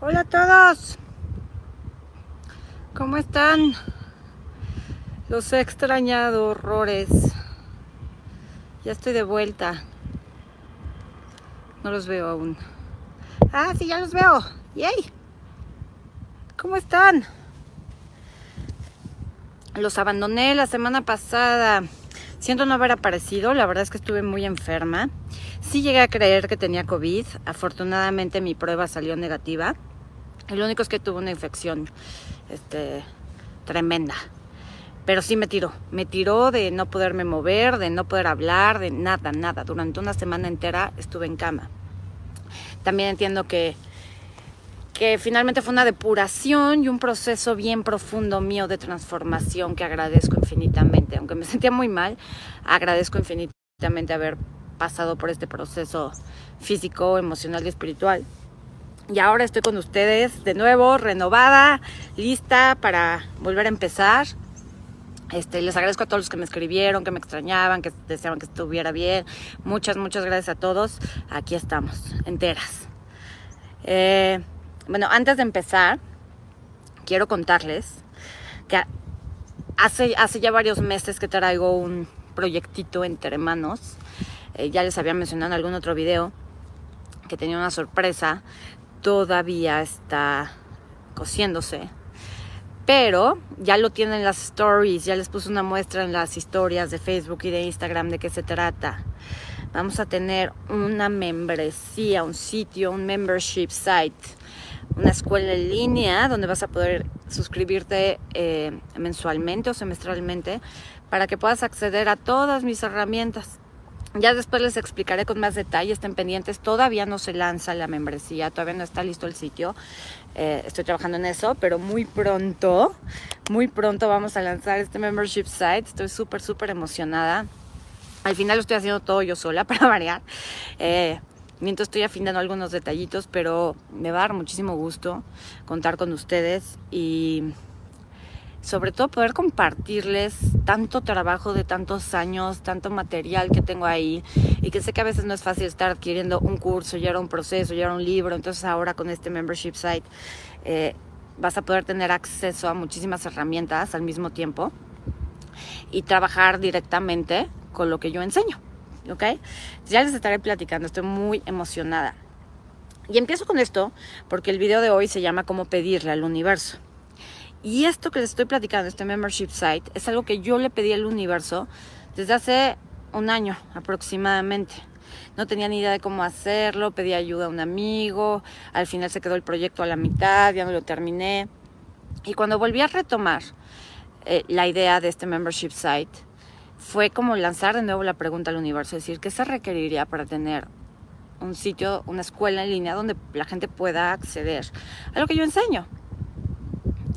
Hola a todos. ¿Cómo están? Los he extrañado horrores. Ya estoy de vuelta. No los veo aún. Ah, sí, ya los veo. ¡Yay! ¿Cómo están? Los abandoné la semana pasada. Siento no haber aparecido, la verdad es que estuve muy enferma. Sí llegué a creer que tenía COVID. Afortunadamente mi prueba salió negativa. Lo único es que tuve una infección este, tremenda. Pero sí me tiró. Me tiró de no poderme mover, de no poder hablar, de nada, nada. Durante una semana entera estuve en cama. También entiendo que, que finalmente fue una depuración y un proceso bien profundo mío de transformación que agradezco infinitamente. Aunque me sentía muy mal, agradezco infinitamente haber pasado por este proceso físico, emocional y espiritual. Y ahora estoy con ustedes de nuevo, renovada, lista para volver a empezar. Este, les agradezco a todos los que me escribieron, que me extrañaban, que deseaban que estuviera bien. Muchas, muchas gracias a todos. Aquí estamos, enteras. Eh, bueno, antes de empezar, quiero contarles que hace, hace ya varios meses que traigo un proyectito entre manos. Eh, ya les había mencionado en algún otro video que tenía una sorpresa todavía está cociéndose. Pero ya lo tienen las stories, ya les puse una muestra en las historias de Facebook y de Instagram de qué se trata. Vamos a tener una membresía, un sitio, un membership site, una escuela en línea donde vas a poder suscribirte eh, mensualmente o semestralmente para que puedas acceder a todas mis herramientas ya después les explicaré con más detalle, estén pendientes. Todavía no se lanza la membresía, todavía no está listo el sitio. Eh, estoy trabajando en eso, pero muy pronto, muy pronto vamos a lanzar este membership site. Estoy súper, súper emocionada. Al final lo estoy haciendo todo yo sola para variar. Eh, mientras estoy afinando algunos detallitos, pero me va a dar muchísimo gusto contar con ustedes y sobre todo poder compartirles tanto trabajo de tantos años, tanto material que tengo ahí y que sé que a veces no es fácil estar adquiriendo un curso, ya era un proceso, ya era un libro, entonces ahora con este membership site eh, vas a poder tener acceso a muchísimas herramientas al mismo tiempo y trabajar directamente con lo que yo enseño, ¿ok? Ya les estaré platicando, estoy muy emocionada. Y empiezo con esto porque el video de hoy se llama Cómo pedirle al universo. Y esto que les estoy platicando, este membership site, es algo que yo le pedí al universo desde hace un año aproximadamente. No tenía ni idea de cómo hacerlo, pedí ayuda a un amigo, al final se quedó el proyecto a la mitad, ya no lo terminé. Y cuando volví a retomar eh, la idea de este membership site, fue como lanzar de nuevo la pregunta al universo, decir, ¿qué se requeriría para tener un sitio, una escuela en línea donde la gente pueda acceder a lo que yo enseño?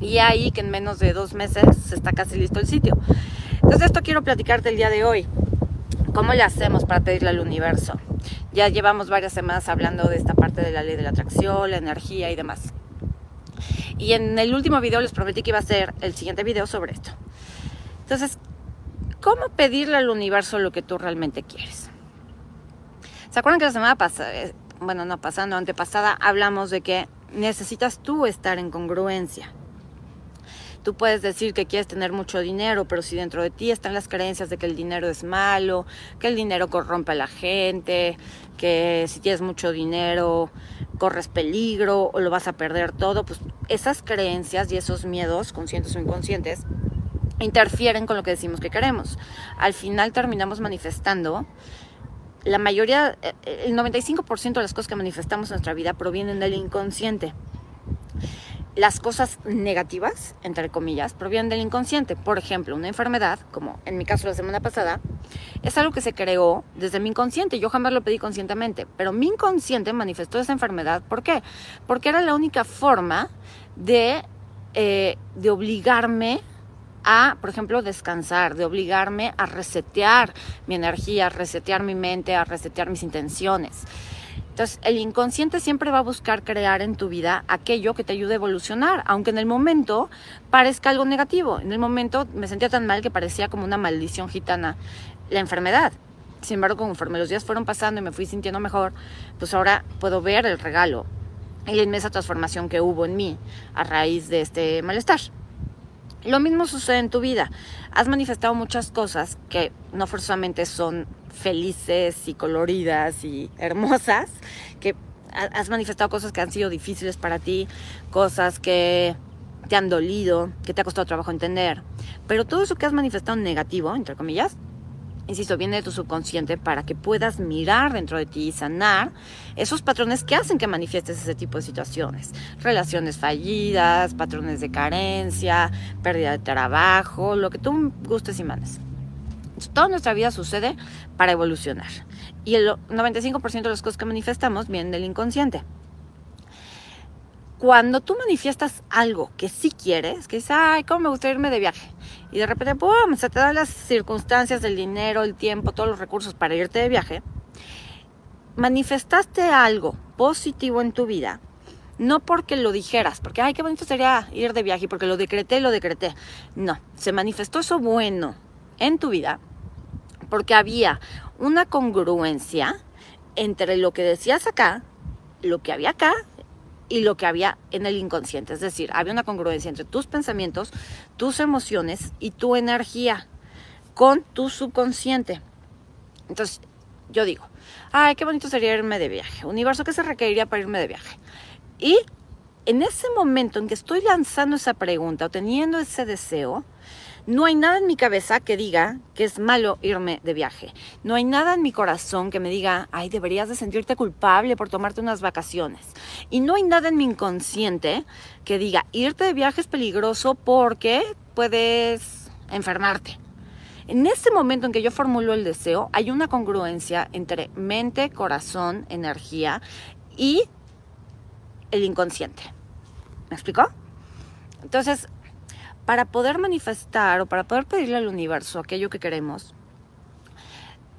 y ahí que en menos de dos meses está casi listo el sitio. Entonces esto quiero platicarte el día de hoy. ¿Cómo le hacemos para pedirle al universo? Ya llevamos varias semanas hablando de esta parte de la ley de la atracción, la energía y demás. Y en el último video les prometí que iba a ser el siguiente video sobre esto. Entonces, ¿cómo pedirle al universo lo que tú realmente quieres? ¿Se acuerdan que la semana pasada, eh, bueno, no pasando, antepasada, hablamos de que necesitas tú estar en congruencia? Tú puedes decir que quieres tener mucho dinero, pero si dentro de ti están las creencias de que el dinero es malo, que el dinero corrompe a la gente, que si tienes mucho dinero corres peligro o lo vas a perder todo, pues esas creencias y esos miedos, conscientes o inconscientes, interfieren con lo que decimos que queremos. Al final terminamos manifestando la mayoría, eh, el 95% de las cosas que manifestamos en nuestra vida provienen del inconsciente las cosas negativas, entre comillas, provienen del inconsciente. Por ejemplo, una enfermedad, como en mi caso la semana pasada, es algo que se creó desde mi inconsciente. Yo jamás lo pedí conscientemente, pero mi inconsciente manifestó esa enfermedad. ¿Por qué? Porque era la única forma de, eh, de obligarme a, por ejemplo, descansar, de obligarme a resetear mi energía, a resetear mi mente, a resetear mis intenciones. Entonces, el inconsciente siempre va a buscar crear en tu vida aquello que te ayude a evolucionar, aunque en el momento parezca algo negativo. En el momento me sentía tan mal que parecía como una maldición gitana la enfermedad. Sin embargo, conforme los días fueron pasando y me fui sintiendo mejor, pues ahora puedo ver el regalo y la inmensa transformación que hubo en mí a raíz de este malestar. Lo mismo sucede en tu vida. Has manifestado muchas cosas que no forzosamente son felices y coloridas y hermosas, que has manifestado cosas que han sido difíciles para ti, cosas que te han dolido, que te ha costado trabajo entender. Pero todo eso que has manifestado negativo, entre comillas, insisto, viene de tu subconsciente para que puedas mirar dentro de ti y sanar esos patrones que hacen que manifiestes ese tipo de situaciones. Relaciones fallidas, patrones de carencia, pérdida de trabajo, lo que tú gustes y mandes. Toda nuestra vida sucede para evolucionar. Y el 95% de las cosas que manifestamos vienen del inconsciente cuando tú manifiestas algo que sí quieres, que dices, ay, ¿cómo me gustaría irme de viaje? Y de repente, ¡pum!, se te dan las circunstancias, el dinero, el tiempo, todos los recursos para irte de viaje. Manifestaste algo positivo en tu vida, no porque lo dijeras, porque, ay, qué bonito sería ir de viaje, porque lo decreté, lo decreté. No, se manifestó eso bueno en tu vida porque había una congruencia entre lo que decías acá, lo que había acá y lo que había en el inconsciente. Es decir, había una congruencia entre tus pensamientos, tus emociones y tu energía con tu subconsciente. Entonces, yo digo, ay, qué bonito sería irme de viaje. Universo, ¿qué se requeriría para irme de viaje? Y en ese momento en que estoy lanzando esa pregunta o teniendo ese deseo, no hay nada en mi cabeza que diga que es malo irme de viaje. No hay nada en mi corazón que me diga, ay, deberías de sentirte culpable por tomarte unas vacaciones. Y no hay nada en mi inconsciente que diga, irte de viaje es peligroso porque puedes enfermarte. En ese momento en que yo formulo el deseo, hay una congruencia entre mente, corazón, energía y el inconsciente. ¿Me explicó? Entonces, para poder manifestar o para poder pedirle al universo aquello que queremos,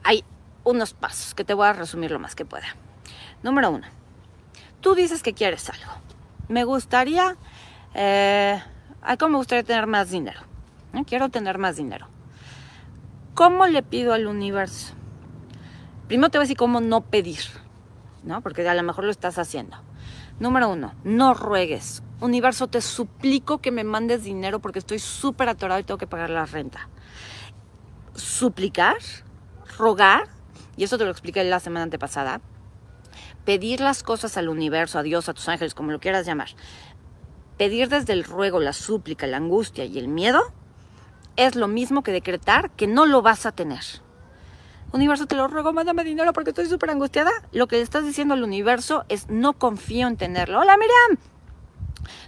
hay unos pasos que te voy a resumir lo más que pueda. Número uno, tú dices que quieres algo. Me gustaría, eh, ¿cómo me gustaría tener más dinero? Quiero tener más dinero. ¿Cómo le pido al universo? Primero te voy a decir cómo no pedir, ¿no? Porque a lo mejor lo estás haciendo. Número uno, no ruegues. Universo, te suplico que me mandes dinero porque estoy súper atorado y tengo que pagar la renta. Suplicar, rogar, y eso te lo expliqué la semana antepasada, pedir las cosas al universo, a Dios, a tus ángeles, como lo quieras llamar. Pedir desde el ruego, la súplica, la angustia y el miedo es lo mismo que decretar que no lo vas a tener. Universo, te lo ruego, mándame dinero porque estoy súper angustiada. Lo que le estás diciendo al universo es no confío en tenerlo. Hola, Miriam.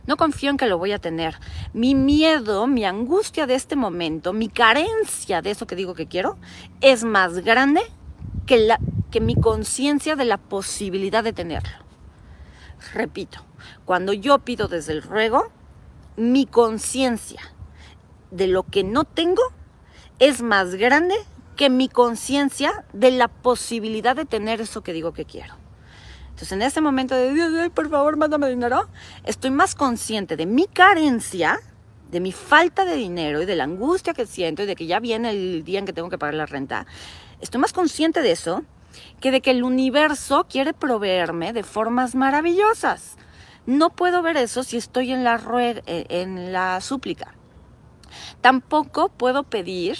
No confío en que lo voy a tener. Mi miedo, mi angustia de este momento, mi carencia de eso que digo que quiero, es más grande que, la, que mi conciencia de la posibilidad de tenerlo. Repito, cuando yo pido desde el ruego, mi conciencia de lo que no tengo es más grande que mi conciencia de la posibilidad de tener eso que digo que quiero. Entonces, en ese momento de, Dios, por favor, mándame dinero, estoy más consciente de mi carencia, de mi falta de dinero y de la angustia que siento y de que ya viene el día en que tengo que pagar la renta. Estoy más consciente de eso que de que el universo quiere proveerme de formas maravillosas. No puedo ver eso si estoy en la, eh, en la súplica. Tampoco puedo pedir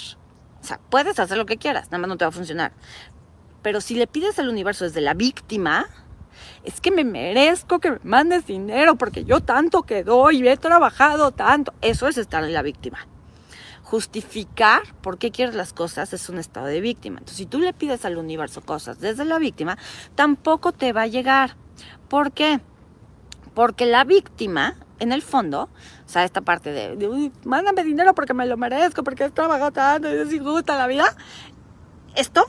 o sea, puedes hacer lo que quieras, nada más no te va a funcionar. Pero si le pides al universo desde la víctima, es que me merezco que me mandes dinero porque yo tanto que y he trabajado tanto. Eso es estar en la víctima. Justificar por qué quieres las cosas es un estado de víctima. Entonces, si tú le pides al universo cosas desde la víctima, tampoco te va a llegar. ¿Por qué? Porque la víctima en el fondo, o sea, esta parte de, mándame dinero porque me lo merezco, porque he trabajado tanto y es injusta la vida. Esto,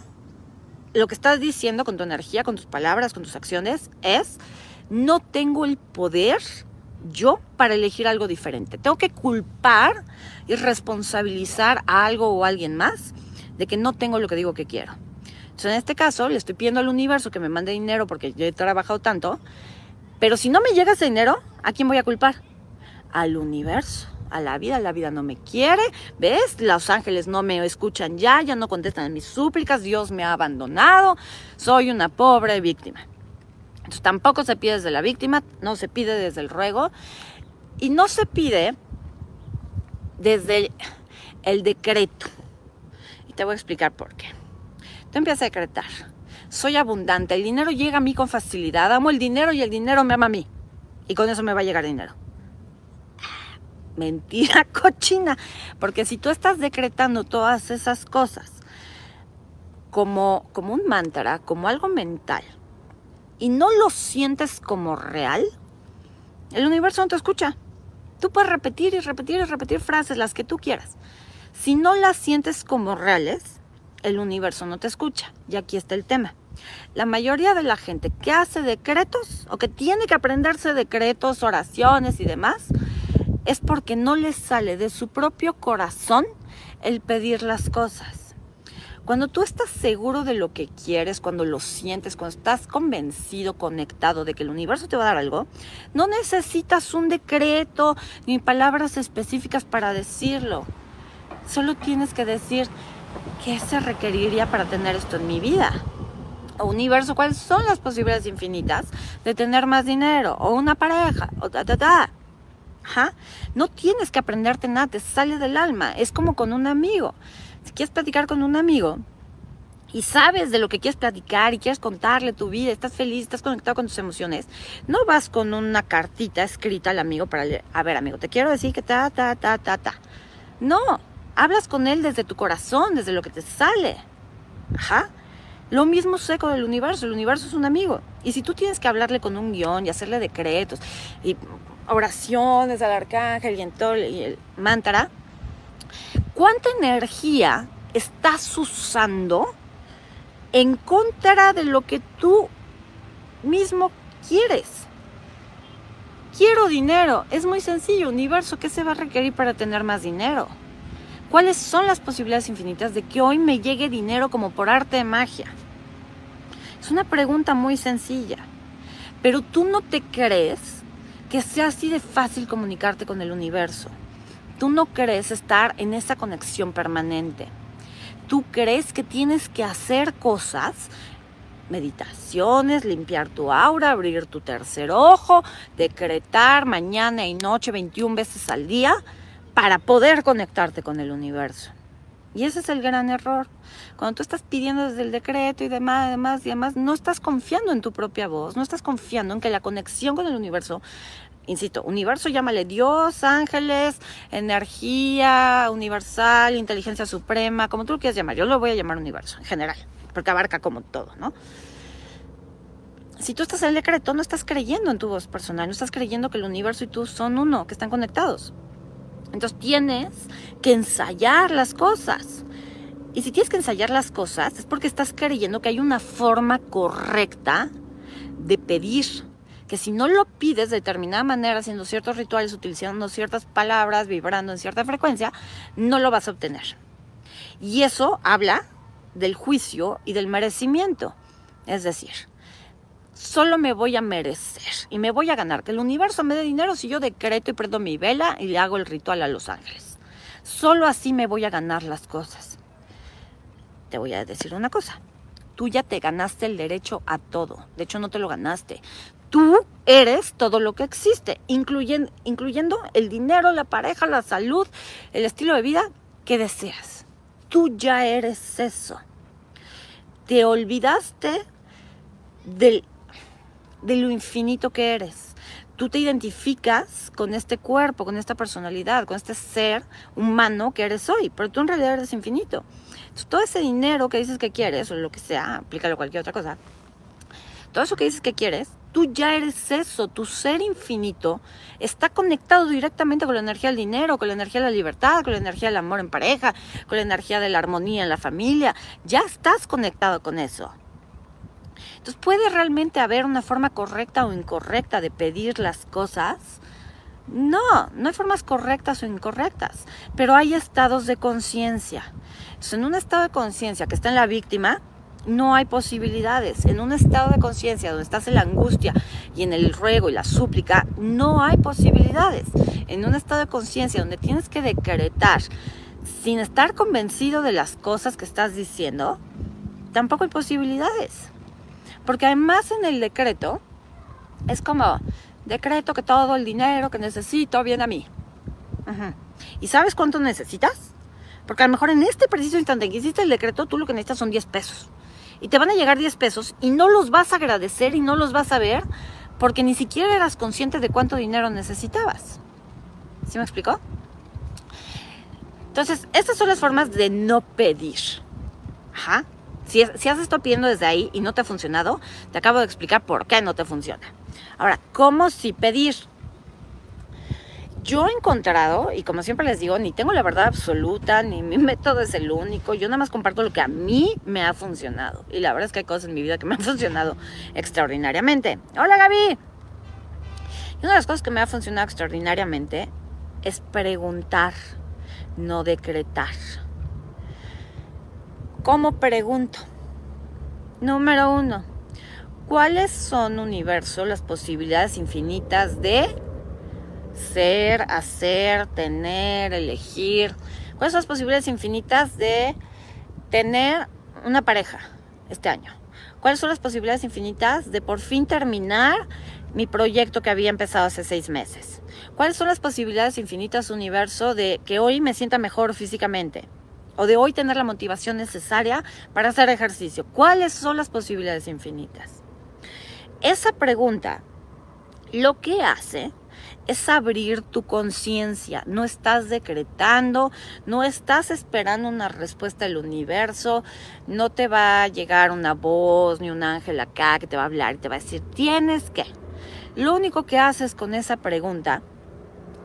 lo que estás diciendo con tu energía, con tus palabras, con tus acciones, es, no tengo el poder yo para elegir algo diferente. Tengo que culpar y responsabilizar a algo o a alguien más de que no tengo lo que digo que quiero. Entonces, en este caso, le estoy pidiendo al universo que me mande dinero porque yo he trabajado tanto pero si no me llega ese dinero, ¿a quién voy a culpar? Al universo. A la vida, la vida no me quiere, ¿ves? Los ángeles no me escuchan ya, ya no contestan mis súplicas, Dios me ha abandonado, soy una pobre víctima. Entonces tampoco se pide desde la víctima, no se pide desde el ruego y no se pide desde el, el decreto. Y te voy a explicar por qué. Tú empiezas a decretar. Soy abundante, el dinero llega a mí con facilidad, amo el dinero y el dinero me ama a mí. Y con eso me va a llegar dinero mentira cochina. Porque si tú estás decretando todas esas cosas como, como un mantra, como algo mental, y no lo sientes como real, el universo no te escucha. Tú puedes repetir y repetir y repetir frases, las que tú quieras. Si no las sientes como reales, el universo no te escucha. Y aquí está el tema. La mayoría de la gente que hace decretos o que tiene que aprenderse decretos, oraciones y demás, es porque no les sale de su propio corazón el pedir las cosas. Cuando tú estás seguro de lo que quieres, cuando lo sientes, cuando estás convencido, conectado de que el universo te va a dar algo, no necesitas un decreto ni palabras específicas para decirlo. Solo tienes que decir qué se requeriría para tener esto en mi vida. O universo, cuáles son las posibilidades infinitas de tener más dinero, o una pareja, o ta, ta, ta. No tienes que aprenderte nada, te sale del alma. Es como con un amigo. Si quieres platicar con un amigo y sabes de lo que quieres platicar y quieres contarle tu vida, estás feliz, estás conectado con tus emociones, no vas con una cartita escrita al amigo para leer, a ver amigo, te quiero decir que ta, ta, ta, ta, ta. No, hablas con él desde tu corazón, desde lo que te sale. Ajá. Lo mismo sé con el universo, el universo es un amigo. Y si tú tienes que hablarle con un guion y hacerle decretos y oraciones al arcángel y en todo el mantra, ¿cuánta energía estás usando en contra de lo que tú mismo quieres? Quiero dinero. Es muy sencillo. Universo, ¿qué se va a requerir para tener más dinero? ¿Cuáles son las posibilidades infinitas de que hoy me llegue dinero como por arte de magia? Es una pregunta muy sencilla. Pero tú no te crees que sea así de fácil comunicarte con el universo. Tú no crees estar en esa conexión permanente. Tú crees que tienes que hacer cosas, meditaciones, limpiar tu aura, abrir tu tercer ojo, decretar mañana y noche 21 veces al día para poder conectarte con el universo. Y ese es el gran error. Cuando tú estás pidiendo desde el decreto y demás, demás y demás, no estás confiando en tu propia voz, no estás confiando en que la conexión con el universo, insisto, universo llámale Dios, ángeles, energía universal, inteligencia suprema, como tú lo quieras llamar. Yo lo voy a llamar universo en general, porque abarca como todo, ¿no? Si tú estás en el decreto, no estás creyendo en tu voz personal, no estás creyendo que el universo y tú son uno, que están conectados. Entonces tienes que ensayar las cosas. Y si tienes que ensayar las cosas es porque estás creyendo que hay una forma correcta de pedir. Que si no lo pides de determinada manera, haciendo ciertos rituales, utilizando ciertas palabras, vibrando en cierta frecuencia, no lo vas a obtener. Y eso habla del juicio y del merecimiento. Es decir, solo me voy a merecer y me voy a ganar. Que el universo me dé dinero si yo decreto y prendo mi vela y le hago el ritual a los ángeles. Solo así me voy a ganar las cosas. Te voy a decir una cosa. Tú ya te ganaste el derecho a todo. De hecho, no te lo ganaste. Tú eres todo lo que existe, incluyendo, incluyendo el dinero, la pareja, la salud, el estilo de vida que deseas. Tú ya eres eso. Te olvidaste del de lo infinito que eres. Tú te identificas con este cuerpo, con esta personalidad, con este ser humano que eres hoy, pero tú en realidad eres infinito. Entonces, todo ese dinero que dices que quieres, o lo que sea, aplícalo a cualquier otra cosa, todo eso que dices que quieres, tú ya eres eso, tu ser infinito está conectado directamente con la energía del dinero, con la energía de la libertad, con la energía del amor en pareja, con la energía de la armonía en la familia, ya estás conectado con eso. Entonces, ¿puede realmente haber una forma correcta o incorrecta de pedir las cosas? No, no hay formas correctas o incorrectas, pero hay estados de conciencia. Entonces, en un estado de conciencia que está en la víctima, no hay posibilidades. En un estado de conciencia donde estás en la angustia y en el ruego y la súplica, no hay posibilidades. En un estado de conciencia donde tienes que decretar sin estar convencido de las cosas que estás diciendo, tampoco hay posibilidades. Porque además en el decreto es como decreto que todo el dinero que necesito viene a mí. ¿Y sabes cuánto necesitas? Porque a lo mejor en este preciso instante en que hiciste el decreto, tú lo que necesitas son 10 pesos. Y te van a llegar 10 pesos y no los vas a agradecer y no los vas a ver porque ni siquiera eras consciente de cuánto dinero necesitabas. ¿Sí me explicó? Entonces, estas son las formas de no pedir. Ajá. Si, has estado pidiendo desde ahí y no te ha funcionado, te acabo de explicar por qué no te funciona. Ahora, ¿cómo si pedir? Yo he encontrado, y como siempre les digo, ni tengo la verdad absoluta, ni mi método es el único, yo nada más comparto lo que a mí me ha funcionado. Y la verdad es que hay cosas en mi vida que me han funcionado extraordinariamente. Hola Gaby. Y una de las cosas que me ha funcionado extraordinariamente es preguntar, no decretar. ¿Cómo pregunto? Número uno, ¿cuáles son, universo, las posibilidades infinitas de ser, hacer, tener, elegir. ¿Cuáles son las posibilidades infinitas de tener una pareja este año? ¿Cuáles son las posibilidades infinitas de por fin terminar mi proyecto que había empezado hace seis meses? ¿Cuáles son las posibilidades infinitas, universo, de que hoy me sienta mejor físicamente? O de hoy tener la motivación necesaria para hacer ejercicio. ¿Cuáles son las posibilidades infinitas? Esa pregunta lo que hace es abrir tu conciencia. No estás decretando, no estás esperando una respuesta del universo, no te va a llegar una voz ni un ángel acá que te va a hablar y te va a decir, tienes que. Lo único que haces con esa pregunta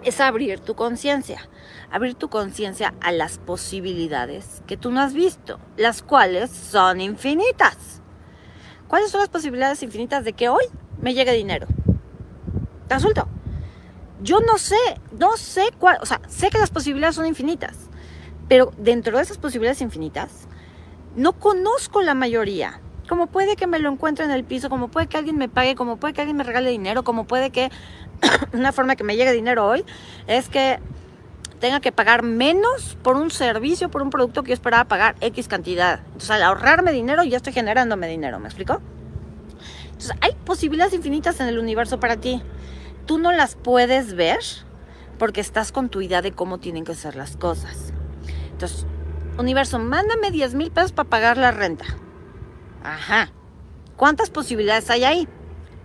es abrir tu conciencia, abrir tu conciencia a las posibilidades que tú no has visto, las cuales son infinitas. ¿Cuáles son las posibilidades infinitas de que hoy me llegue dinero? Te yo no sé, no sé cuál, o sea, sé que las posibilidades son infinitas, pero dentro de esas posibilidades infinitas, no conozco la mayoría. Como puede que me lo encuentre en el piso, como puede que alguien me pague, como puede que alguien me regale dinero, como puede que una forma que me llegue dinero hoy es que tenga que pagar menos por un servicio, por un producto que yo esperaba pagar X cantidad. Entonces, al ahorrarme dinero, ya estoy generándome dinero, ¿me explico? Entonces, hay posibilidades infinitas en el universo para ti tú no las puedes ver porque estás con tu idea de cómo tienen que ser las cosas. Entonces, universo, mándame 10 mil pesos para pagar la renta. Ajá. ¿Cuántas posibilidades hay ahí?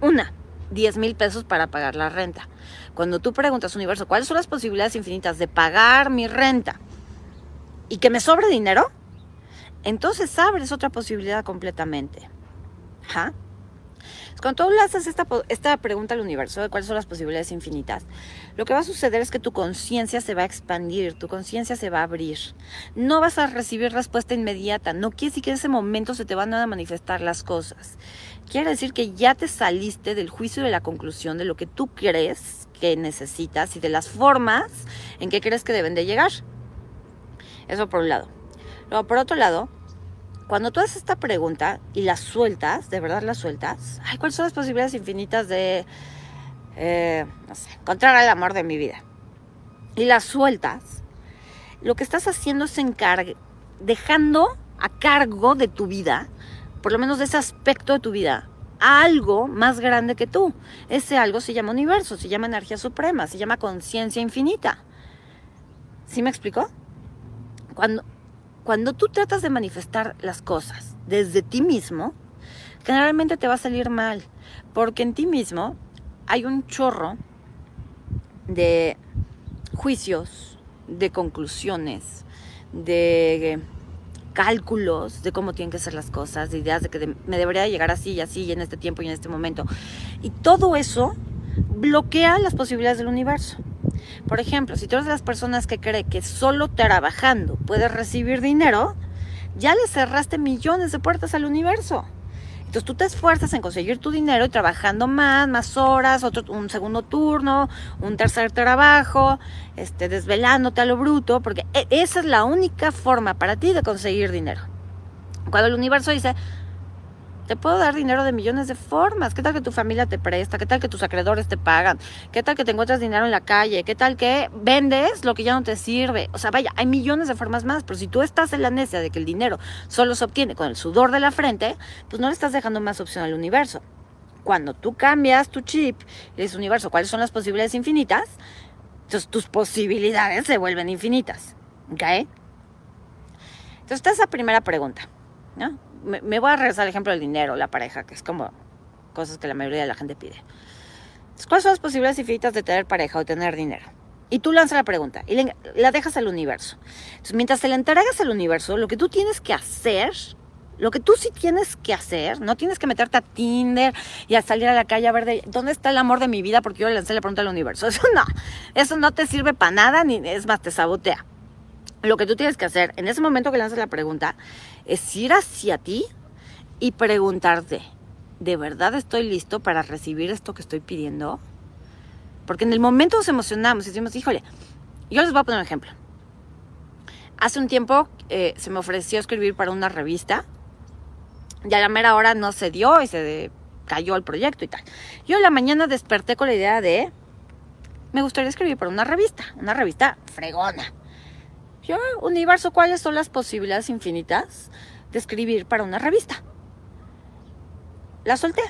Una, 10 mil pesos para pagar la renta. Cuando tú preguntas, universo, ¿cuáles son las posibilidades infinitas de pagar mi renta y que me sobre dinero? Entonces abres otra posibilidad completamente. Ajá. Cuando tú haces esta, esta pregunta al universo de cuáles son las posibilidades infinitas, lo que va a suceder es que tu conciencia se va a expandir, tu conciencia se va a abrir. No vas a recibir respuesta inmediata, no quiere decir que en ese momento se te van a manifestar las cosas. Quiere decir que ya te saliste del juicio de la conclusión de lo que tú crees que necesitas y de las formas en que crees que deben de llegar. Eso por un lado. Luego, por otro lado, cuando tú haces esta pregunta y la sueltas, de verdad la sueltas, ay, ¿cuáles son las posibilidades infinitas de, eh, encontrar el amor de mi vida? Y la sueltas, lo que estás haciendo es encargue, dejando a cargo de tu vida, por lo menos de ese aspecto de tu vida, algo más grande que tú. Ese algo se llama universo, se llama energía suprema, se llama conciencia infinita. ¿Sí me explicó? Cuando, cuando tú tratas de manifestar las cosas desde ti mismo, generalmente te va a salir mal, porque en ti mismo hay un chorro de juicios, de conclusiones, de cálculos de cómo tienen que ser las cosas, de ideas de que me debería llegar así y así y en este tiempo y en este momento. Y todo eso bloquea las posibilidades del universo. Por ejemplo, si tú eres de las personas que cree que solo trabajando puedes recibir dinero, ya le cerraste millones de puertas al universo. Entonces tú te esfuerzas en conseguir tu dinero y trabajando más, más horas, otro, un segundo turno, un tercer trabajo, este, desvelándote a lo bruto, porque e, esa es la única forma para ti de conseguir dinero. Cuando el universo dice, Te puedo dar dinero de millones de formas. ¿Qué tal que tu familia te presta? ¿Qué tal que tus acreedores te pagan? ¿Qué tal que te encuentras dinero en la calle? ¿Qué tal que vendes lo que ya no te sirve? O sea, vaya, hay millones de formas más, pero si tú estás en la necia de que el dinero solo se obtiene con el sudor de la frente, pues no le estás dejando más opción al universo. Cuando tú cambias tu chip dices, universo, ¿cuáles son las posibilidades infinitas? Entonces tus posibilidades se vuelven infinitas. ¿Ok? Entonces, esta es la primera pregunta. ¿no? Me, voy a regresar al ejemplo del dinero, la pareja, que es como cosas que la mayoría de la gente pide. ¿Cuáles son las posibilidades infinitas de tener pareja o tener dinero? Y tú lanzas la pregunta y la dejas al universo. Entonces, mientras te la entregas al universo, lo que tú tienes que hacer, lo que tú sí tienes que hacer, no tienes que meterte a Tinder y a salir a la calle a ver de, dónde está el amor de mi vida porque yo le lancé la pregunta al universo. Eso no, eso no te sirve para nada, ni es más, te sabotea. Lo que tú tienes que hacer en ese momento que lanzas la pregunta es ir hacia ti y preguntarte, ¿de verdad estoy listo para recibir esto que estoy pidiendo? Porque en el momento nos emocionamos y decimos, híjole, yo les voy a poner un ejemplo. Hace un tiempo eh, se me ofreció escribir para una revista y a la mera hora no se dio y se cayó el proyecto y tal. Yo en la mañana desperté con la idea de, me gustaría escribir para una revista, una revista fregona. Yo, universo, ¿cuáles son las posibilidades infinitas de escribir para una revista? La solté.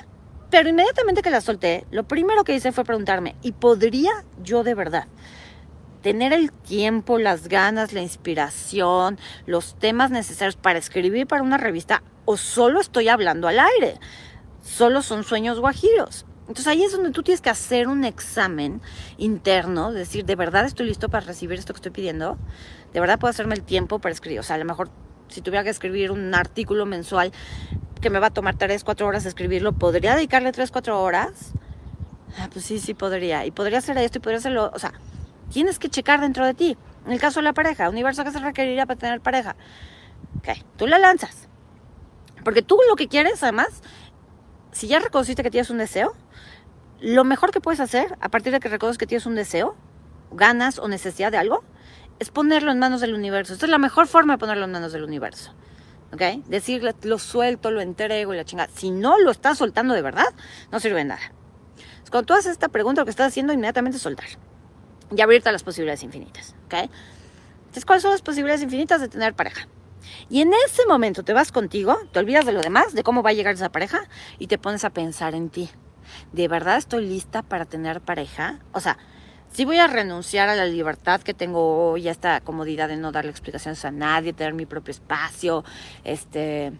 Pero inmediatamente que la solté, lo primero que hice fue preguntarme, ¿y podría yo de verdad tener el tiempo, las ganas, la inspiración, los temas necesarios para escribir para una revista o solo estoy hablando al aire? Solo son sueños guajiros. Entonces ahí es donde tú tienes que hacer un examen interno, decir, ¿de verdad estoy listo para recibir esto que estoy pidiendo? ¿De verdad puedo hacerme el tiempo para escribir? O sea, a lo mejor si tuviera que escribir un artículo mensual que me va a tomar 3, 4 horas escribirlo, ¿podría dedicarle 3, 4 horas? Ah, pues sí, sí podría. Y podría hacer esto y podría hacerlo. O sea, tienes que checar dentro de ti. En el caso de la pareja, universo que se requeriría para tener pareja. Ok, tú la lanzas. Porque tú lo que quieres, además, si ya reconociste que tienes un deseo, lo mejor que puedes hacer, a partir de que reconoces que tienes un deseo, ganas o necesidad de algo, es ponerlo en manos del universo. Esta es la mejor forma de ponerlo en manos del universo. ¿Ok? Decirle, lo suelto, lo entrego y la chingada. Si no lo estás soltando de verdad, no sirve de nada. cuando tú haces esta pregunta, lo que estás haciendo inmediatamente es soltar. Y abrirte a las posibilidades infinitas. ¿Ok? Entonces, ¿cuáles son las posibilidades infinitas de tener pareja? Y en ese momento te vas contigo, te olvidas de lo demás, de cómo va a llegar esa pareja, y te pones a pensar en ti. ¿De verdad estoy lista para tener pareja? O sea, si voy a renunciar a la libertad que tengo hoy, a esta comodidad de no darle explicaciones a nadie, tener mi propio espacio, este,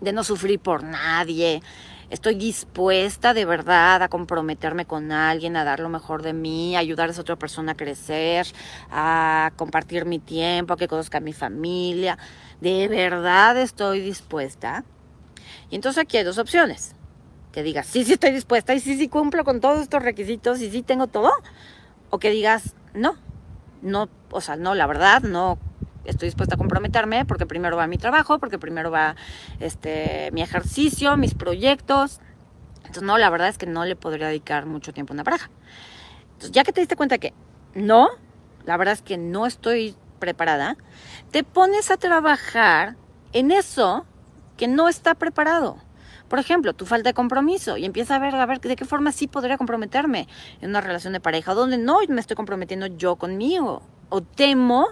de no sufrir por nadie. Estoy dispuesta de verdad a comprometerme con alguien, a dar lo mejor de mí, a ayudar a esa otra persona a crecer, a compartir mi tiempo, a que conozca mi familia. De verdad estoy dispuesta. Y entonces aquí hay dos opciones que digas, sí, sí estoy dispuesta y sí, sí cumplo con todos estos requisitos y sí tengo todo, o que digas, no, no, o sea, no, la verdad, no estoy dispuesta a comprometerme porque primero va mi trabajo, porque primero va este, mi ejercicio, mis proyectos. Entonces, no, la verdad es que no le podría dedicar mucho tiempo a una pareja. Entonces, ya que te diste cuenta que no, la verdad es que no estoy preparada, te pones a trabajar en eso que no está preparado. Por ejemplo, tu falta de compromiso y empieza a ver, a ver de qué forma sí podría comprometerme en una relación de pareja, donde no me estoy comprometiendo yo conmigo. O temo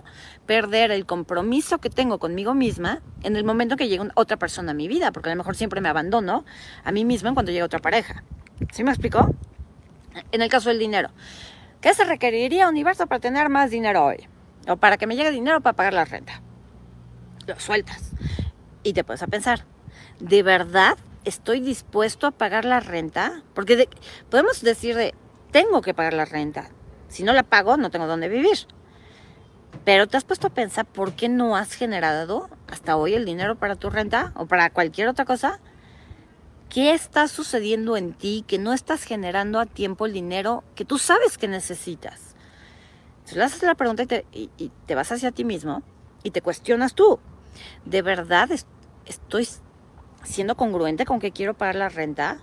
perder el compromiso que tengo conmigo misma en el momento que llegue otra persona a mi vida, porque a lo mejor siempre me abandono a mí misma en cuando llega otra pareja. ¿Sí me explicó? En el caso del dinero. ¿Qué se requeriría universo para tener más dinero hoy? O para que me llegue dinero para pagar la renta. Lo sueltas. Y te puedes a pensar, ¿de verdad estoy dispuesto a pagar la renta, porque podemos decir de, tengo que pagar la renta, si no la pago no tengo dónde vivir. Pero te has puesto a pensar por qué no has generado hasta hoy el dinero para tu renta o para cualquier otra cosa. ¿Qué está sucediendo en ti que no estás generando a tiempo el dinero que tú sabes que necesitas? Si le haces la pregunta y te, y te vas hacia ti mismo y te cuestionas tú, ¿de verdad estoy siendo congruente con que quiero pagar la renta?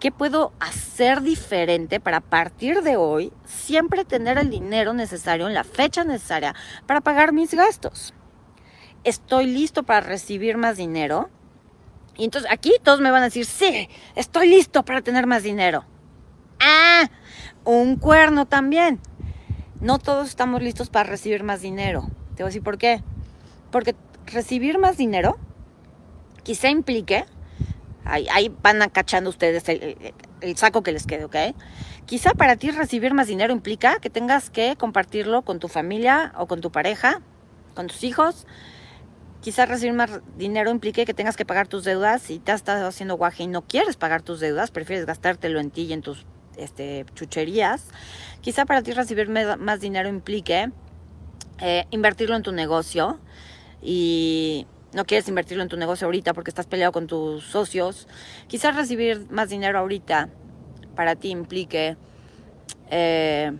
¿Qué puedo hacer diferente para partir de hoy siempre tener el dinero necesario en la fecha necesaria para pagar mis gastos? ¿Estoy listo para recibir más dinero? Y entonces aquí todos me van a decir, sí, estoy listo para tener más dinero. Ah, un cuerno también. No todos estamos listos para recibir más dinero. Te voy a decir por qué. Porque recibir más dinero quizá implique, ahí, van acachando ustedes el, saco que les quede, ¿ok? Quizá para ti recibir más dinero implica que tengas que compartirlo con tu familia o con tu pareja, con tus hijos, Quizás recibir más dinero implique que tengas que pagar tus deudas y te has estado haciendo guaje y no quieres pagar tus deudas, prefieres gastártelo en ti y en tus este, chucherías. Quizá para ti recibir más dinero implique eh, invertirlo en tu negocio y no quieres invertirlo en tu negocio ahorita porque estás peleado con tus socios. Quizás recibir más dinero ahorita para ti implique, eh,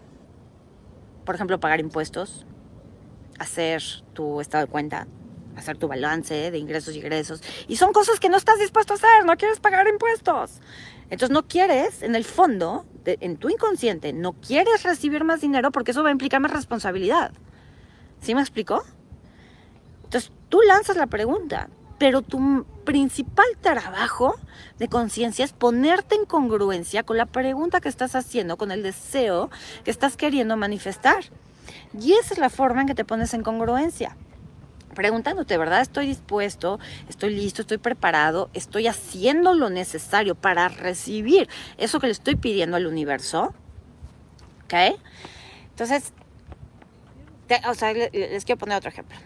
por ejemplo, pagar impuestos, hacer tu estado de cuenta, hacer tu balance de ingresos y egresos. Y son cosas que no estás dispuesto a hacer, no quieres pagar impuestos. Entonces no quieres, en el fondo, en tu inconsciente, no quieres recibir más dinero porque eso va a implicar más responsabilidad. ¿Sí me explico? Entonces tú lanzas la pregunta, pero tu principal trabajo de conciencia es ponerte en congruencia con la pregunta que estás haciendo, con el deseo que estás queriendo manifestar. Y esa es la forma en que te pones en congruencia preguntándote, ¿verdad? Estoy dispuesto, estoy listo, estoy preparado, estoy haciendo lo necesario para recibir eso que le estoy pidiendo al universo. ¿Ok? Entonces, o sea, les quiero poner otro ejemplo.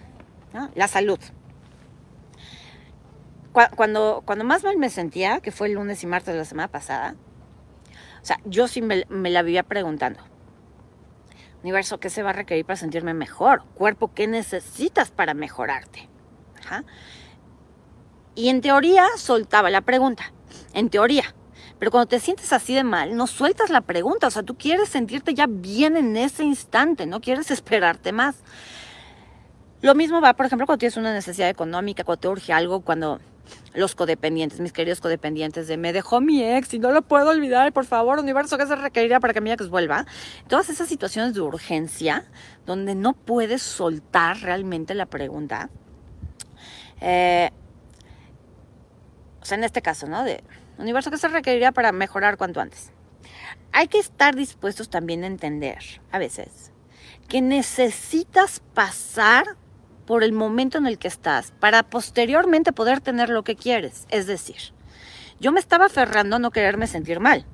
La salud. Cuando, cuando más mal me sentía, que fue el lunes y martes de la semana pasada, o sea, yo sí me la vivía preguntando. Universo, ¿qué se va a requerir para sentirme mejor? Cuerpo, ¿qué necesitas para mejorarte? Y en teoría soltaba la pregunta, en teoría. Pero cuando te sientes así de mal, no sueltas la pregunta. O sea, tú quieres sentirte ya bien en ese instante, no quieres esperarte más. Lo mismo va, por ejemplo, cuando tienes una necesidad económica, cuando te urge algo, cuando los codependientes, mis queridos codependientes de me dejó mi ex y no lo puedo olvidar, por favor, universo, ¿qué se requeriría para que mi ex vuelva? Todas esas situaciones de urgencia donde no puedes soltar realmente la pregunta. Eh, o sea, en este caso, ¿no? De universo, ¿qué se requeriría para mejorar cuanto antes? Hay que estar dispuestos también a entender, a veces, que necesitas pasar por el momento en el que estás para posteriormente poder tener lo que quieres. Es decir, yo me estaba aferrando a no quererme sentir mal.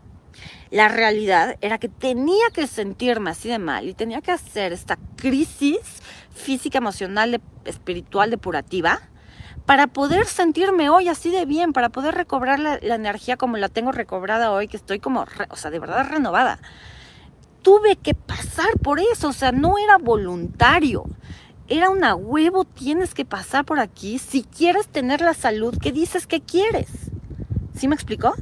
La realidad era que tenía que sentirme así de mal y tenía que hacer esta crisis física, emocional, espiritual, depurativa, para poder sentirme hoy así de bien, para poder recobrar la, energía como la tengo recobrada hoy, que estoy como, o sea, de verdad renovada. Tuve que pasar por eso, o sea, no era voluntario era una huevo, tienes que pasar por aquí si quieres tener la salud que dices que quieres. ¿Sí me explicó?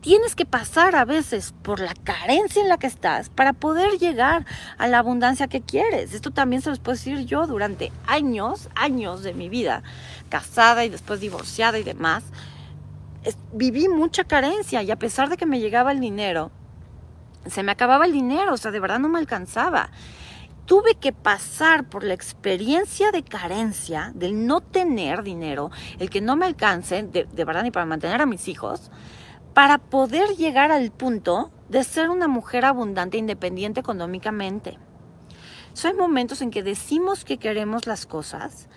Tienes que pasar a veces por la carencia en la que estás para poder llegar a la abundancia que quieres. Esto también se los puedo decir yo durante años, años de mi vida, casada y después divorciada y demás. viví mucha carencia y a pesar de que me llegaba el dinero, se me acababa el dinero, o sea, de verdad no me alcanzaba tuve que pasar por la experiencia de carencia, del no tener dinero, el que no me alcance, de, verdad, ni para mantener a mis hijos, para poder llegar al punto de ser una mujer abundante independiente económicamente. Son hay momentos en que decimos que queremos las cosas,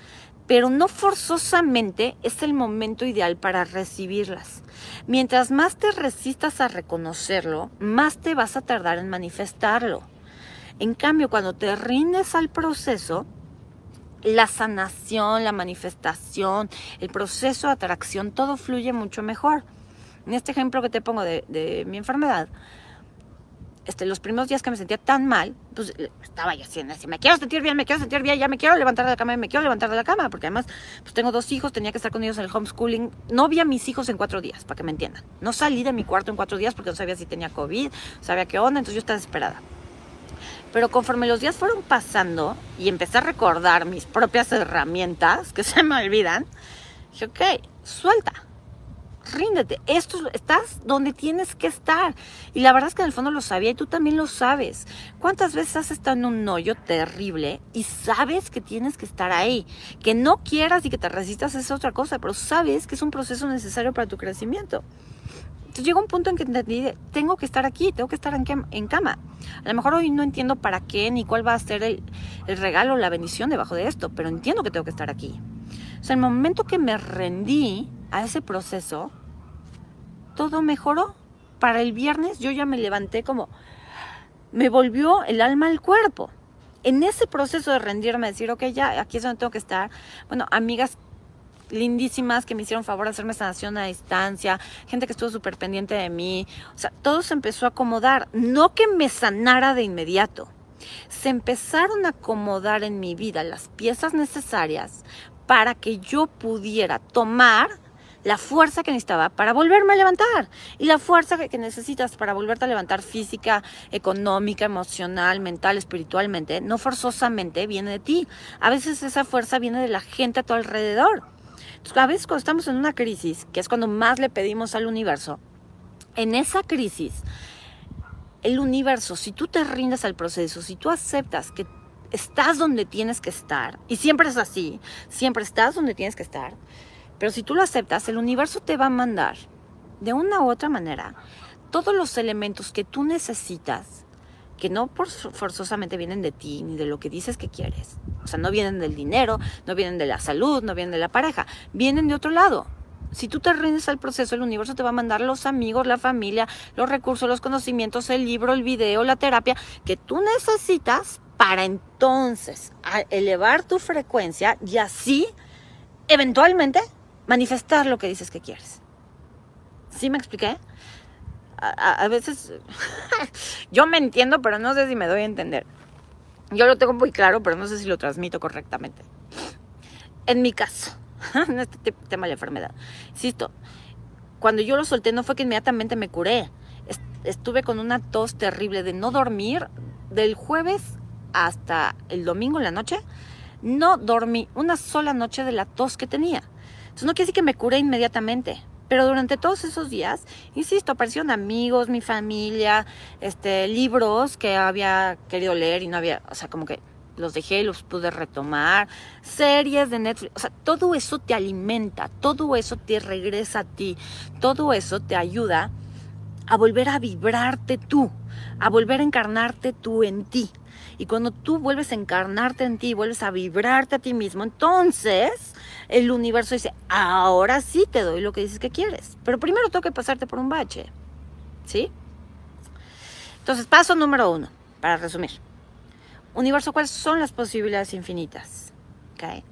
pero no forzosamente es el momento ideal para recibirlas. Mientras más te resistas a reconocerlo, más te vas a tardar en manifestarlo. En cambio, cuando te rindes al proceso, la sanación, la manifestación, el proceso de atracción, todo fluye mucho mejor. En este ejemplo que te pongo de, mi enfermedad, este, los primeros días que me sentía tan mal, pues estaba yo haciendo así, me quiero sentir bien, me quiero sentir bien, ya me quiero levantar de la cama, me quiero levantar de la cama, porque además pues tengo dos hijos, tenía que estar con ellos en el homeschooling. No vi a mis hijos en cuatro días, para que me entiendan. No salí de mi cuarto en cuatro días porque no sabía si tenía COVID, sabía qué onda, entonces yo estaba desesperada. Pero conforme los días fueron pasando y empecé a recordar mis propias herramientas que se me olvidan, dije, ok, suelta. ríndete. Esto estás donde tienes que estar. Y la verdad es que en el fondo lo sabía y tú también lo sabes. ¿Cuántas veces has estado en un hoyo terrible y sabes que tienes que estar ahí? Que no quieras y que te resistas es otra cosa, pero sabes que es un proceso necesario para tu crecimiento. Entonces llegó un punto en que entendí, tengo que estar aquí, tengo que estar en, cama. A lo mejor hoy no entiendo para qué ni cuál va a ser el, el regalo, la bendición debajo de esto, pero entiendo que tengo que estar aquí. O sea, el momento que me rendí a ese proceso, todo mejoró. Para el viernes yo ya me levanté como, me volvió el alma al cuerpo. En ese proceso de rendirme, decir, ok, ya aquí es donde tengo que estar. Bueno, amigas lindísimas que me hicieron favor de hacerme sanación a distancia, gente que estuvo súper pendiente de mí. O sea, todo se empezó a acomodar. No que me sanara de inmediato. Se empezaron a acomodar en mi vida las piezas necesarias para que yo pudiera tomar la fuerza que necesitaba para volverme a levantar. Y la fuerza que, necesitas para volverte a levantar física, económica, emocional, mental, espiritualmente, no forzosamente viene de ti. A veces esa fuerza viene de la gente a tu alrededor. A veces cuando estamos en una crisis, que es cuando más le pedimos al universo, en esa crisis, el universo, si tú te rindes al proceso, si tú aceptas que estás donde tienes que estar, y siempre es así, siempre estás donde tienes que estar, pero si tú lo aceptas, el universo te va a mandar de una u otra manera todos los elementos que tú necesitas, que no forzosamente vienen de ti ni de lo que dices que quieres. O sea, no vienen del dinero, no vienen de la salud, no vienen de la pareja, vienen de otro lado. Si tú te rindes al proceso, el universo te va a mandar los amigos, la familia, los recursos, los conocimientos, el libro, el video, la terapia que tú necesitas para entonces elevar tu frecuencia y así, eventualmente, manifestar lo que dices que quieres. ¿Sí me expliqué? A, veces yo me entiendo, pero no sé si me doy a entender. Yo lo tengo muy claro, pero no sé si lo transmito correctamente. En mi caso, en este tema de la enfermedad, insisto, cuando yo lo solté no fue que inmediatamente me curé. Estuve con una tos terrible de no dormir del jueves hasta el domingo en la noche, no dormí una sola noche de la tos que tenía. Entonces no quiere decir que me curé inmediatamente, pero durante todos esos días, insisto, aparecieron amigos, mi familia, este, libros que había querido leer y no había, o sea, como que los dejé y los pude retomar, series de Netflix, o sea, todo eso te alimenta, todo eso te regresa a ti, todo eso te ayuda a volver a vibrarte tú, a volver a encarnarte tú en ti. Y cuando tú vuelves a encarnarte en ti, vuelves a vibrarte a ti mismo, entonces el universo dice, ahora sí te doy lo que dices que quieres. Pero primero tengo que pasarte por un bache. ¿Sí? Entonces, paso número uno, para resumir. Universo, ¿cuáles son las posibilidades infinitas? ¿Okay?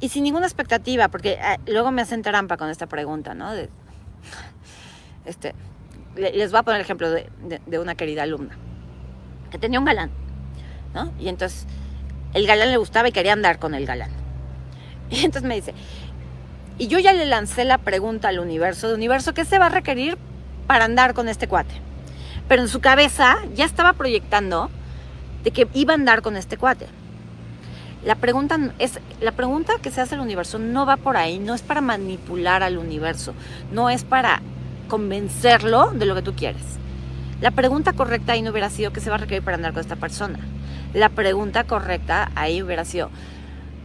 Y sin ninguna expectativa, porque eh, luego me hacen trampa con esta pregunta, ¿no? este, les voy a poner el ejemplo de una querida alumna que tenía un galán, ¿no? Y entonces el galán le gustaba y quería andar con el galán. Y entonces me dice, y yo ya le lancé la pregunta al universo, de universo, ¿qué se va a requerir para andar con este cuate? Pero en su cabeza ya estaba proyectando de que iba a andar con este cuate. La pregunta, es, la pregunta que se hace al universo no va por ahí, no es para manipular al universo, no es para convencerlo de lo que tú quieres. La pregunta correcta ahí no hubiera sido qué se va a requerir para andar con esta persona. La pregunta correcta ahí hubiera sido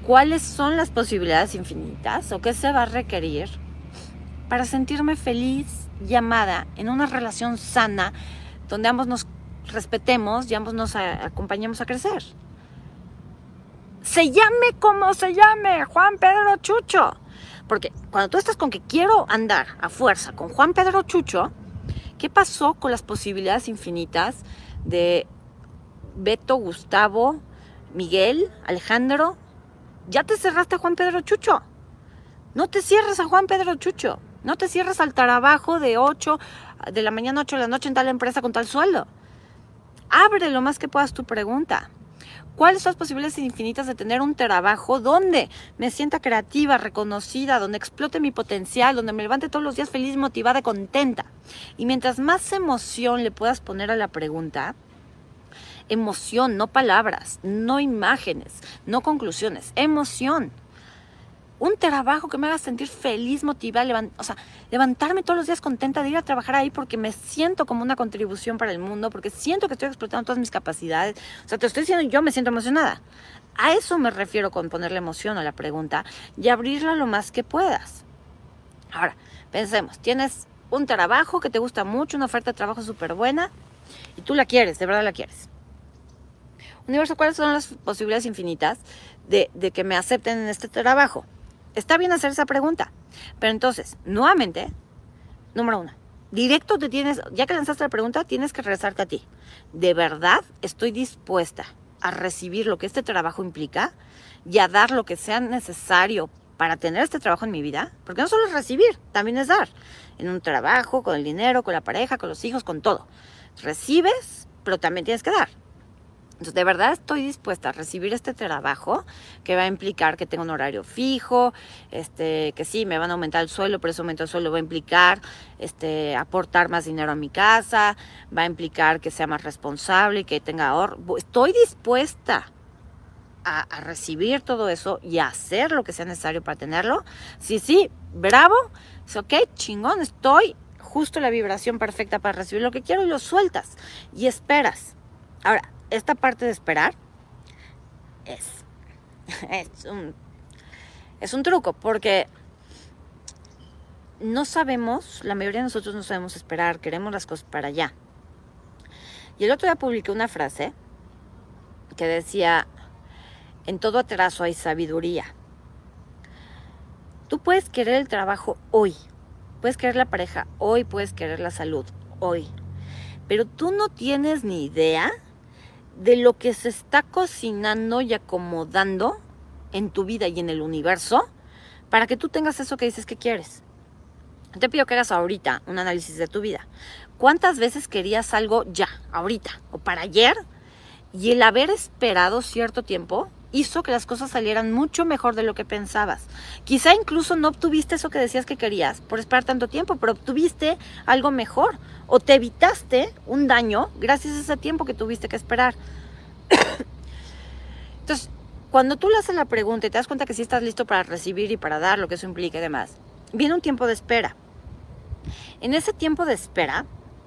cuáles son las posibilidades infinitas o qué se va a requerir para sentirme feliz y amada en una relación sana donde ambos nos respetemos y ambos nos acompañemos a crecer. Se llame como se llame, Juan Pedro Chucho. Porque cuando tú estás con que quiero andar a fuerza con Juan Pedro Chucho, ¿Qué pasó con las posibilidades infinitas de Beto, Gustavo, Miguel, Alejandro? Ya te cerraste a Juan Pedro Chucho. No te cierres a Juan Pedro Chucho. No te cierres al trabajo de 8 de la mañana a 8 de la noche en tal empresa con tal sueldo. Abre lo más que puedas tu pregunta. ¿Cuáles son las posibilidades infinitas de tener un trabajo donde me sienta creativa, reconocida, donde explote mi potencial, donde me levante todos los días feliz, motivada, contenta? Y mientras más emoción le puedas poner a la pregunta, emoción, no palabras, no imágenes, no conclusiones, emoción. Un trabajo que me haga sentir feliz, motivada, o sea, levantarme todos los días contenta de ir a trabajar ahí porque me siento como una contribución para el mundo, porque siento que estoy explotando todas mis capacidades. O sea, te estoy diciendo, yo me siento emocionada. A eso me refiero con ponerle emoción a la pregunta y abrirla lo más que puedas. Ahora, pensemos, tienes un trabajo que te gusta mucho, una oferta de trabajo súper buena y tú la quieres, de verdad la quieres. Universo, ¿cuáles son las posibilidades infinitas de, de que me acepten en este trabajo? Está bien hacer esa pregunta. Pero entonces, nuevamente, número uno, directo te tienes, ya que lanzaste la pregunta, tienes que regresarte a ti. ¿De verdad estoy dispuesta a recibir lo que este trabajo implica y a dar lo que sea necesario para tener este trabajo en mi vida? Porque no solo es recibir, también es dar. En un trabajo, con el dinero, con la pareja, con los hijos, con todo. Recibes, pero también tienes que dar. De verdad estoy dispuesta a recibir este trabajo que va a implicar que tenga un horario fijo, este, que sí, me van a aumentar el suelo, pero ese aumento del suelo va a implicar este, aportar más dinero a mi casa, va a implicar que sea más responsable, que tenga ahorro. Estoy dispuesta a, recibir todo eso y a hacer lo que sea necesario para tenerlo. Sí, sí, bravo, ok, chingón, estoy justo la vibración perfecta para recibir lo que quiero y lo sueltas y esperas. Ahora, esta parte de esperar es, es, un, es un truco, porque no sabemos, la mayoría de nosotros no sabemos esperar, queremos las cosas para allá. Y el otro día publiqué una frase que decía, en todo atraso hay sabiduría. Tú puedes querer el trabajo hoy, puedes querer la pareja hoy, puedes querer la salud hoy, pero tú no tienes ni idea de lo que se está cocinando y acomodando en tu vida y en el universo para que tú tengas eso que dices que quieres. Te pido que hagas ahorita un análisis de tu vida. ¿Cuántas veces querías algo ya, ahorita o para ayer? Y el haber esperado cierto tiempo hizo que las cosas salieran mucho mejor de lo que pensabas. Quizá incluso no obtuviste eso que decías que querías por esperar tanto tiempo, pero obtuviste algo mejor o te evitaste un daño gracias a ese tiempo que tuviste que esperar. Entonces, cuando tú le haces la pregunta y te das cuenta que sí estás listo para recibir y para dar lo que eso implica y demás, viene un tiempo de espera. En ese tiempo de espera,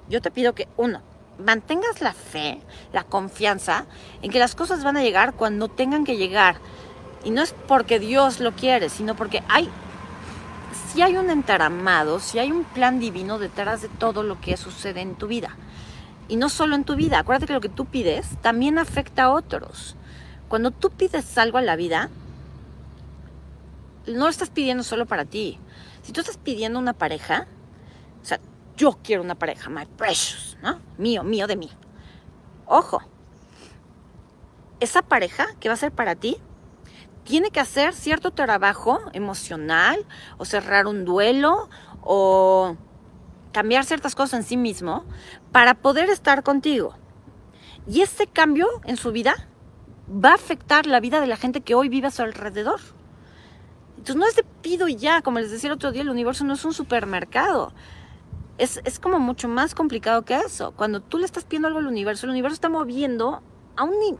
yo te pido que, uno, mantengas la fe, la confianza en que las cosas van a llegar cuando tengan que llegar. Y no es porque Dios lo quiere, sino porque hay, si hay un entaramado, si hay un plan divino detrás de todo lo que sucede en tu vida. Y no solo en tu vida, acuérdate que lo que tú pides también afecta a otros. Cuando tú pides algo a la vida, no lo estás pidiendo solo para ti. Si tú estás pidiendo una pareja, o sea, yo quiero una pareja, my precious, ¿no? Mío, mío de mí. Ojo, esa pareja que va a ser para ti tiene que hacer cierto trabajo emocional o cerrar un duelo o cambiar ciertas cosas en sí mismo para poder estar contigo. Y ese cambio en su vida va a afectar la vida de la gente que hoy vive a su alrededor. Entonces no es de pido y ya, como les decía el otro día, el universo no es un supermercado es, como mucho más complicado que eso. Cuando tú le estás pidiendo algo al universo, el universo está moviendo a, un,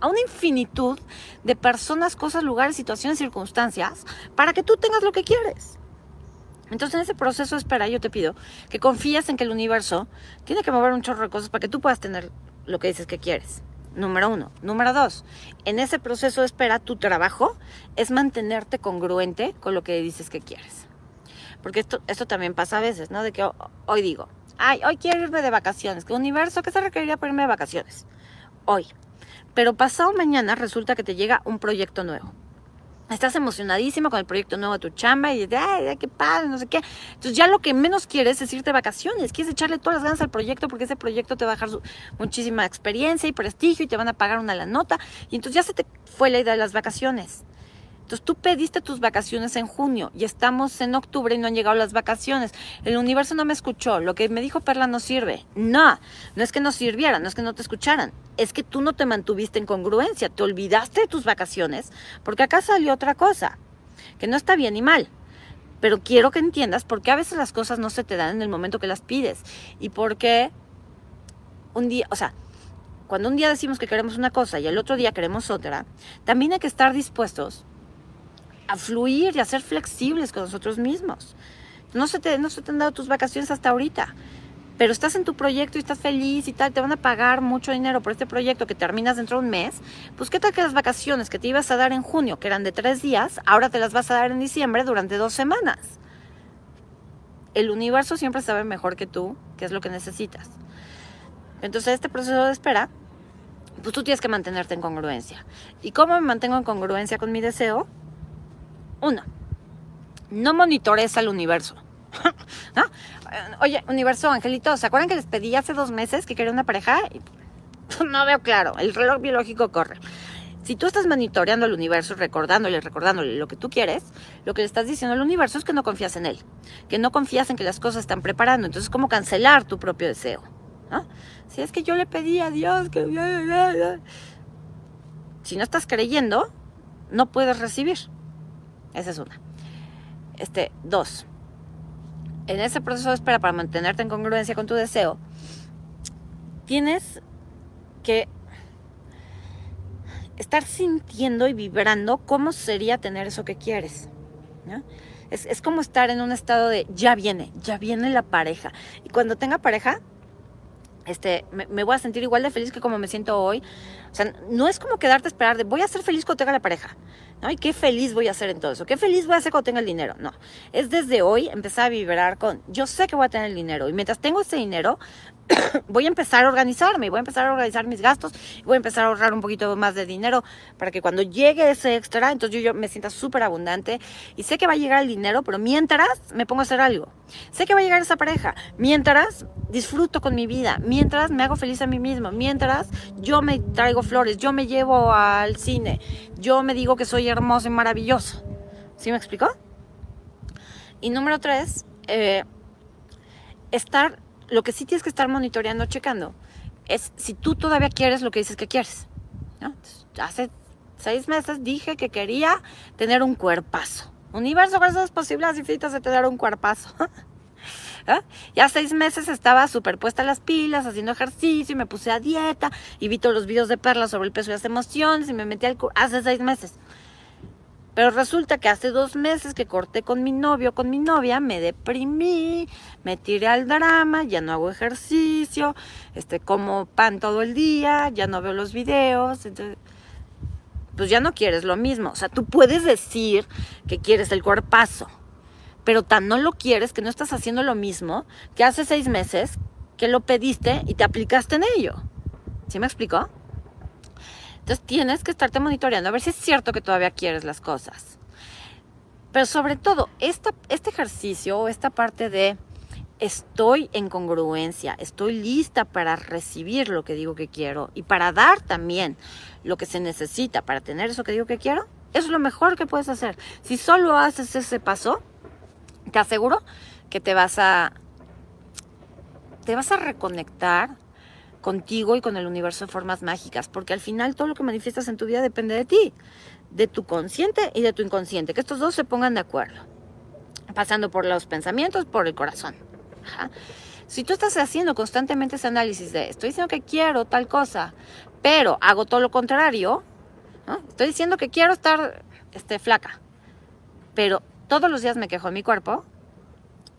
a una infinitud de personas, cosas, lugares, situaciones, circunstancias para que tú tengas lo que quieres. Entonces en ese proceso espera yo te pido que confíes en que el universo tiene que mover un chorro de cosas para que tú puedas tener lo que dices que quieres. Número uno. Número dos, en ese proceso espera tu trabajo es mantenerte congruente con lo que dices que quieres. Porque esto, esto también pasa a veces, ¿no? De que hoy digo, ay, hoy quiero irme de vacaciones. ¿Qué universo? ¿Qué se requeriría para irme de vacaciones? Hoy. Pero pasado mañana resulta que te llega un proyecto nuevo. Estás emocionadísima con el proyecto nuevo de tu chamba y dices, ay, qué padre, no sé qué. Entonces ya lo que menos quieres es irte vacaciones. Quieres echarle todas las ganas al proyecto porque ese proyecto te va a dejar muchísima experiencia y prestigio y te van a pagar una la nota. Y entonces ya se te fue la idea de las vacaciones. Entonces tú pediste tus vacaciones en junio y estamos en octubre y no han llegado las vacaciones. El universo no me escuchó. Lo que me dijo Perla no sirve. No, no es que no sirviera, no es que no te escucharan. Es que tú no te mantuviste en congruencia, te olvidaste de tus vacaciones porque acá salió otra cosa, que no está bien ni mal. Pero quiero que entiendas por qué a veces las cosas no se te dan en el momento que las pides y por qué un día, o sea, cuando un día decimos que queremos una cosa y el otro día queremos otra, también hay que estar dispuestos a fluir y a ser flexibles con nosotros mismos. No se, te, no se te han dado tus vacaciones hasta ahorita, pero estás en tu proyecto y estás feliz y tal, te van a pagar mucho dinero por este proyecto que terminas dentro de un mes, pues qué tal que las vacaciones que te ibas a dar en junio, que eran de tres días, ahora te las vas a dar en diciembre durante dos semanas. El universo siempre sabe mejor que tú qué es lo que necesitas. Entonces este proceso de espera, pues tú tienes que mantenerte en congruencia. ¿Y cómo me mantengo en congruencia con mi deseo? Uno, no monitores al universo. Oye, universo, Angelito, ¿se acuerdan que les pedí hace dos meses que quería una pareja? No veo claro, el reloj biológico corre. Si tú estás monitoreando al universo, recordándole, recordándole lo que tú quieres, lo que le estás diciendo al universo es que no confías en él, que no confías en que las cosas están preparando. Entonces, ¿cómo cancelar tu propio deseo? Si es que yo le pedí a Dios que... Si no estás creyendo, no puedes recibir. Esa es una. Este, dos. En ese proceso de espera para mantenerte en congruencia con tu deseo, tienes que estar sintiendo y vibrando cómo sería tener eso que quieres. Es, como estar en un estado de ya viene, ya viene la pareja. Y cuando tenga pareja, este, me, voy a sentir igual de feliz que como me siento hoy. O sea, no es como quedarte a esperar de voy a ser feliz cuando tenga la pareja. ¿no? Y qué feliz voy a ser todo eso. Qué feliz voy a ser cuando tenga el dinero. No. Es desde hoy empezar a vibrar con yo sé que voy a tener el dinero. Y mientras tengo ese dinero, voy a empezar a organizarme, voy a empezar a organizar mis gastos, voy a empezar a ahorrar un poquito más de dinero para que cuando llegue ese extra, entonces yo, me sienta súper abundante y sé que va a llegar el dinero, pero mientras me pongo a hacer algo. Sé que va a llegar esa pareja, mientras disfruto con mi vida, mientras me hago feliz a mí mismo, mientras yo me traigo flores, yo me llevo al cine, yo me digo que soy hermoso y maravilloso. ¿Sí me explicó? Y número tres, eh, estar lo que sí tienes que estar monitoreando, checando, es si tú todavía quieres lo que dices que quieres. hace seis meses dije que quería tener un cuerpazo. Universo, ¿cuáles son las posibilidades infinitas de tener un cuerpazo? ¿Ah? Ya seis meses estaba superpuesta las pilas, haciendo ejercicio y me puse a dieta y vi todos los videos de Perla sobre el peso y las emociones y me metí al... Hace seis meses. Pero resulta que hace dos meses que corté con mi novio, con mi novia, me deprimí, me tiré al drama, ya no hago ejercicio, este, como pan todo el día, ya no veo los videos, entonces, pues ya no quieres lo mismo. O sea, tú puedes decir que quieres el cuerpazo, pero tan no lo quieres que no estás haciendo lo mismo que hace seis meses que lo pediste y te aplicaste en ello. ¿Sí me explicó? Entonces tienes que estarte monitoreando a ver si es cierto que todavía quieres las cosas. Pero sobre todo, esta, este ejercicio o esta parte de estoy en congruencia, estoy lista para recibir lo que digo que quiero y para dar también lo que se necesita para tener eso que digo que quiero, es lo mejor que puedes hacer. Si solo haces ese paso, te aseguro que te vas a te vas a reconectar contigo y con el universo de formas mágicas, porque al final todo lo que manifiestas en tu vida depende de ti, de tu consciente y de tu inconsciente, que estos dos se pongan de acuerdo, pasando por los pensamientos, por el corazón. Si tú estás haciendo constantemente ese análisis de, estoy diciendo que quiero tal cosa, pero hago todo lo contrario, estoy diciendo que quiero estar este, flaca, pero todos los días me quejo de mi cuerpo,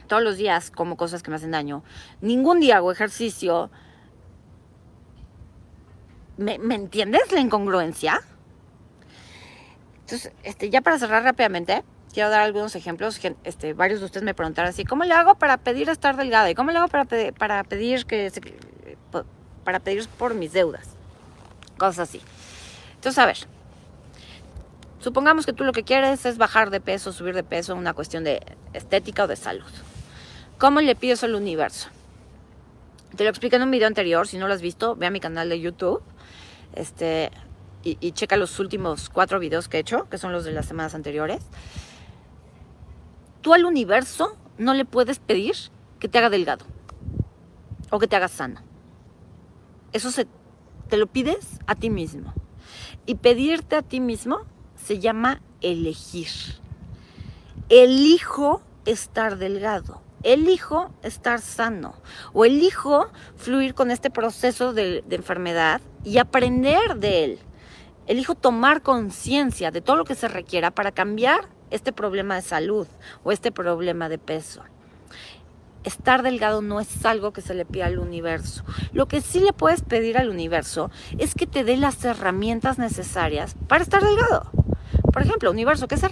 todos los días como cosas que me hacen daño, ningún día hago ejercicio, ¿Me, entiendes la incongruencia? Entonces, este, ya para cerrar rápidamente, quiero dar algunos ejemplos. Este, varios de ustedes me preguntaron así, ¿cómo le hago para pedir estar delgada? ¿Y cómo le hago para, pedir, para pedir que para pedir por mis deudas? Cosas así. Entonces, a ver, supongamos que tú lo que quieres es bajar de peso, subir de peso, una cuestión de estética o de salud. ¿Cómo le pides al universo? Te lo expliqué en un video anterior, si no lo has visto, ve a mi canal de YouTube este, y, checa los últimos cuatro videos que he hecho, que son los de las semanas anteriores. Tú al universo no le puedes pedir que te haga delgado o que te haga sano. Eso se, te lo pides a ti mismo. Y pedirte a ti mismo se llama elegir. Elijo estar delgado elijo estar sano o elijo fluir con este proceso de, enfermedad y aprender de él. Elijo tomar conciencia de todo lo que se requiera para cambiar este problema de salud o este problema de peso. Estar delgado no es algo que se le pida al universo. Lo que sí le puedes pedir al universo es que te dé las herramientas necesarias para estar delgado. Por ejemplo, universo, ¿qué se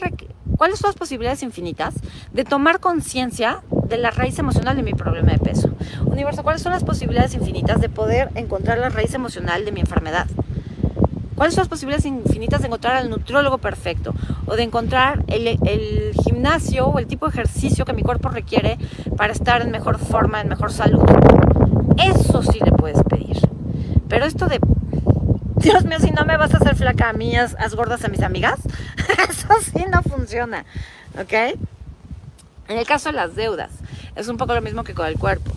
¿cuáles son las posibilidades infinitas de tomar conciencia de la raíz emocional de mi problema de peso? Universo, ¿cuáles son las posibilidades infinitas de poder encontrar la raíz emocional de mi enfermedad? ¿Cuáles son las posibilidades infinitas de encontrar al nutriólogo perfecto? O de encontrar el, gimnasio o el tipo de ejercicio que mi cuerpo requiere para estar en mejor forma, en mejor salud. Eso sí le puedes pedir. Pero esto de, Dios mío, si no me vas a hacer flaca a mí, haz, gordas a mis amigas, eso sí no funciona. ¿Ok? En el caso de las deudas, es un poco lo mismo que con el cuerpo.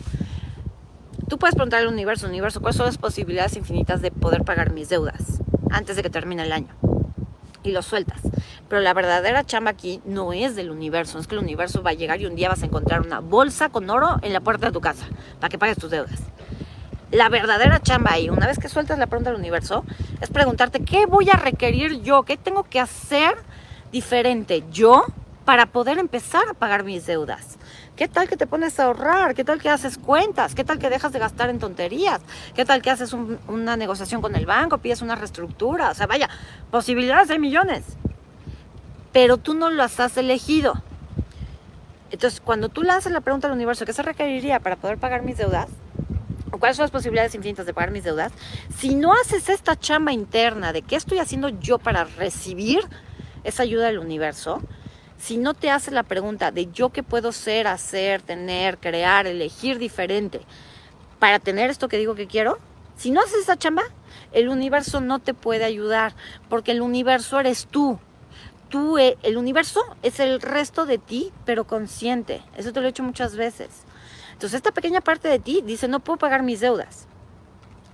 Tú puedes preguntar al universo, universo, ¿cuáles son las posibilidades infinitas de poder pagar mis deudas? antes de que termine el año. Y lo sueltas. Pero la verdadera chamba aquí no es del universo, es que el universo va a llegar y un día vas a encontrar una bolsa con oro en la puerta de tu casa para que pagues tus deudas. La verdadera chamba ahí, una vez que sueltas la pregunta del universo, es preguntarte qué voy a requerir yo, qué tengo que hacer diferente yo para poder empezar a pagar mis deudas. ¿Qué tal que te pones a ahorrar? ¿Qué tal que haces cuentas? ¿Qué tal que dejas de gastar en tonterías? ¿Qué tal que haces una negociación con el banco, pides una reestructura? O sea, vaya, posibilidades hay millones. Pero tú no las has elegido. Entonces, cuando tú lanzas la pregunta al universo, ¿qué se requeriría para poder pagar mis deudas? ¿O cuáles son las posibilidades infinitas de pagar mis deudas? Si no haces esta chamba interna de qué estoy haciendo yo para recibir esa ayuda del universo, si no te haces la pregunta de yo qué puedo ser, hacer, tener, crear, elegir diferente para tener esto que digo que quiero, si no haces esa chamba, el universo no te puede ayudar, porque el universo eres tú. Tú, eh, el universo es el resto de ti, pero consciente. Eso te lo he hecho muchas veces. Entonces, esta pequeña parte de ti dice, no puedo pagar mis deudas.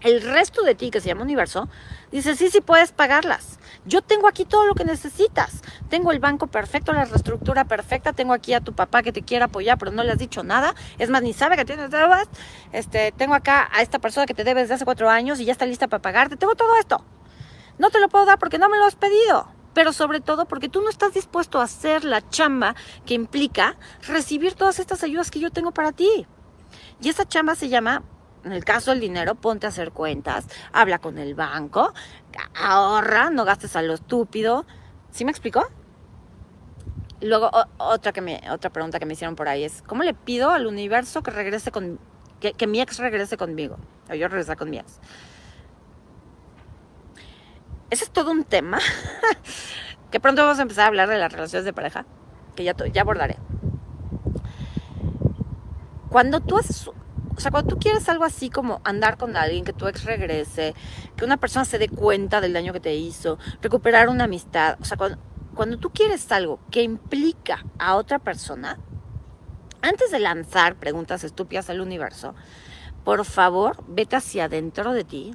El resto de ti, que se llama universo, dice, sí, sí puedes pagarlas. Yo tengo aquí todo lo que necesitas. Tengo el banco perfecto, la reestructura perfecta. Tengo aquí a tu papá que te quiere apoyar, pero no le has dicho nada. Es más, ni sabe que tienes deudas. Este, tengo acá a esta persona que te debe desde hace cuatro años y ya está lista para pagarte. Tengo todo esto. No te lo puedo dar porque no me lo has pedido. Pero sobre todo porque tú no estás dispuesto a hacer la chamba que implica recibir todas estas ayudas que yo tengo para ti. Y esa chamba se llama en el caso del dinero, ponte a hacer cuentas, habla con el banco, ahorra, no gastes a lo estúpido. ¿Sí me explicó? Luego, otra, que me, otra pregunta que me hicieron por ahí es, ¿cómo le pido al universo que regrese con, que, mi ex regrese conmigo? O yo regresar con mi ex. Ese es todo un tema que pronto vamos a empezar a hablar de las relaciones de pareja, que ya, ya abordaré. Cuando tú haces o sea, cuando tú quieres algo así como andar con alguien, que tu ex regrese, que una persona se dé cuenta del daño que te hizo, recuperar una amistad, o sea, cuando, tú quieres algo que implica a otra persona, antes de lanzar preguntas estúpidas al universo, por favor, vete hacia adentro de ti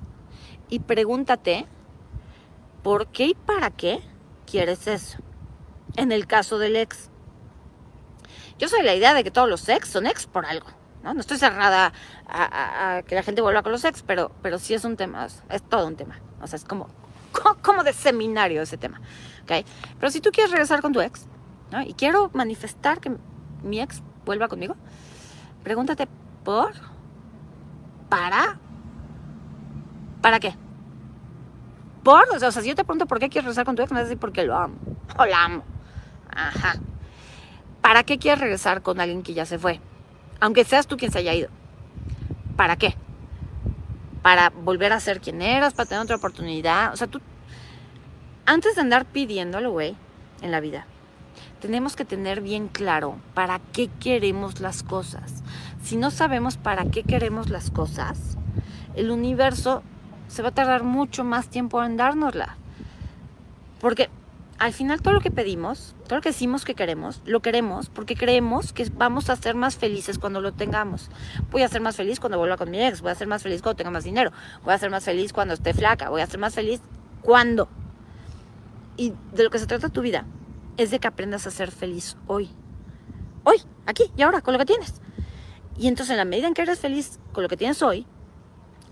y pregúntate por qué y para qué quieres eso. En el caso del ex. Yo soy la idea de que todos los ex son ex por algo. ¿No? estoy cerrada a, que la gente vuelva con los ex, pero, pero sí es un tema, es todo un tema. O sea, es como, como de seminario ese tema. ¿okay? Pero si tú quieres regresar con tu ex, ¿no? Y quiero manifestar que mi ex vuelva conmigo, pregúntate por, para, ¿para qué? Por, o sea, si yo te pregunto por qué quieres regresar con tu ex, me vas a decir porque lo amo, o la amo. Ajá. ¿Para qué quieres regresar con alguien que ya se fue? Aunque seas tú quien se haya ido. ¿Para qué? Para volver a ser quien eras, para tener otra oportunidad. O sea, tú, antes de andar pidiéndolo, güey, en la vida, tenemos que tener bien claro para qué queremos las cosas. Si no sabemos para qué queremos las cosas, el universo se va a tardar mucho más tiempo en dárnosla. Porque al final todo lo que pedimos, todo lo que decimos que queremos, lo queremos porque creemos que vamos a ser más felices cuando lo tengamos. Voy a ser más feliz cuando vuelva con mi ex, voy a ser más feliz cuando tenga más dinero, voy a ser más feliz cuando esté flaca, voy a ser más feliz cuando. Y de lo que se trata tu vida es de que aprendas a ser feliz hoy. Hoy, aquí y ahora, con lo que tienes. Y entonces en la medida en que eres feliz con lo que tienes hoy,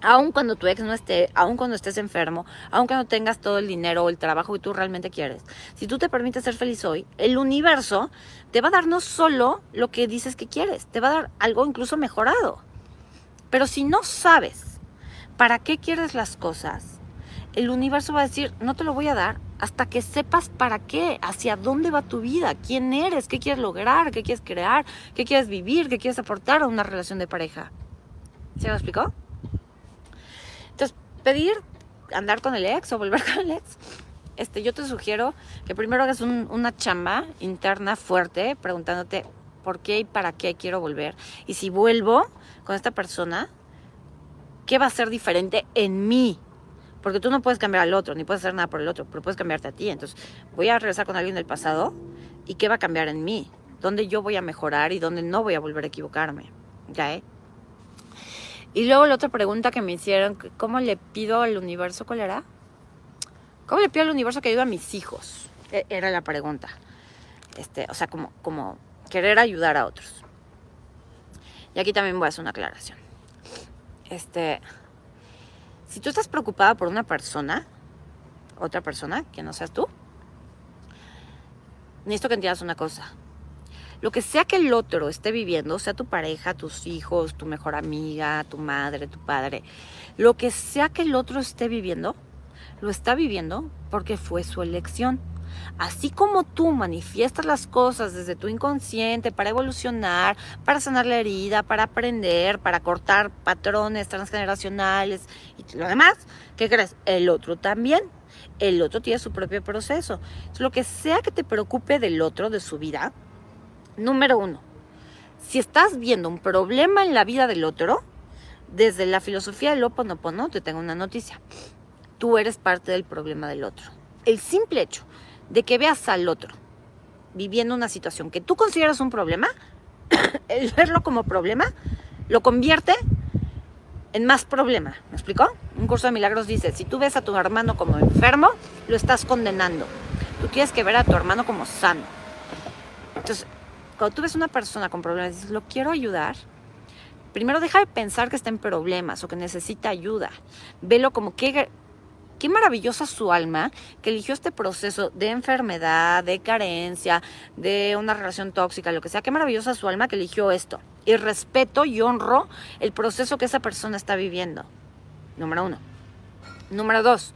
Aun cuando tu ex no esté, aun cuando estés enfermo, aun cuando tengas todo el dinero o el trabajo que tú realmente quieres, si tú te permites ser feliz hoy, el universo te va a dar no solo lo que dices que quieres, te va a dar algo incluso mejorado. Pero si no sabes para qué quieres las cosas, el universo va a decir, no te lo voy a dar hasta que sepas para qué, hacia dónde va tu vida, quién eres, qué quieres lograr, qué quieres crear, qué quieres vivir, qué quieres aportar a una relación de pareja. ¿Se me explicó? Pedir andar con el ex o volver con el ex, este, yo te sugiero que primero hagas una chamba interna fuerte preguntándote por qué y para qué quiero volver. Y si vuelvo con esta persona, ¿qué va a ser diferente en mí? Porque tú no puedes cambiar al otro, ni puedes hacer nada por el otro, pero puedes cambiarte a ti. Entonces, voy a regresar con alguien del pasado y qué va a cambiar en mí, dónde yo voy a mejorar y dónde no voy a volver a equivocarme. ¿Ya, eh? Y luego la otra pregunta que me hicieron, ¿cómo le pido al universo? ¿Cuál era? ¿Cómo le pido al universo que ayude a mis hijos? E, era la pregunta. Este, o sea, como, como querer ayudar a otros. Y aquí también voy a hacer una aclaración. Este, si tú estás preocupada por una persona, otra persona, que no seas tú, necesito que entiendas una cosa lo que sea que el otro esté viviendo, sea tu pareja, tus hijos, tu mejor amiga, tu madre, tu padre, lo que sea que el otro esté viviendo, lo está viviendo porque fue su elección. Así como tú manifiestas las cosas desde tu inconsciente para evolucionar, para sanar la herida, para aprender, para cortar patrones transgeneracionales y lo demás, ¿qué crees? El otro también. El otro tiene su propio proceso. Lo que sea que te preocupe del otro, de su vida, Número uno, si estás viendo un problema en la vida del otro, desde la filosofía del Oponopono te tengo una noticia. Tú eres parte del problema del otro. El simple hecho de que veas al otro viviendo una situación que tú consideras un problema, el verlo como problema, lo convierte en más problema. ¿Me explicó? Un curso de milagros dice, si tú ves a tu hermano como enfermo, lo estás condenando. Tú tienes que ver a tu hermano como sano. Entonces, cuando tú ves una persona con problemas dices, lo quiero ayudar, primero deja de pensar que está en problemas o que necesita ayuda. Velo como que qué maravillosa su alma que eligió este proceso de enfermedad, de carencia, de una relación tóxica, lo que sea. Qué maravillosa su alma que eligió esto. Y respeto y honro el proceso que esa persona está viviendo. Número uno. Número dos.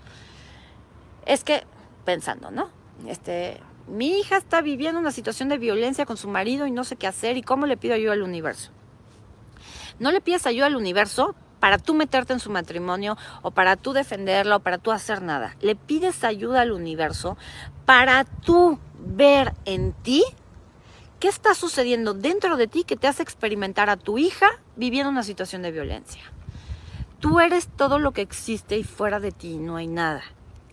Es que, pensando, ¿no? Este, mi hija está viviendo una situación de violencia con su marido y no sé qué hacer y cómo le pido ayuda al universo. No le pides ayuda al universo para tú meterte en su matrimonio o para tú defenderla o para tú hacer nada. Le pides ayuda al universo para tú ver en ti qué está sucediendo dentro de ti que te hace experimentar a tu hija viviendo una situación de violencia. Tú eres todo lo que existe y fuera de ti no hay nada.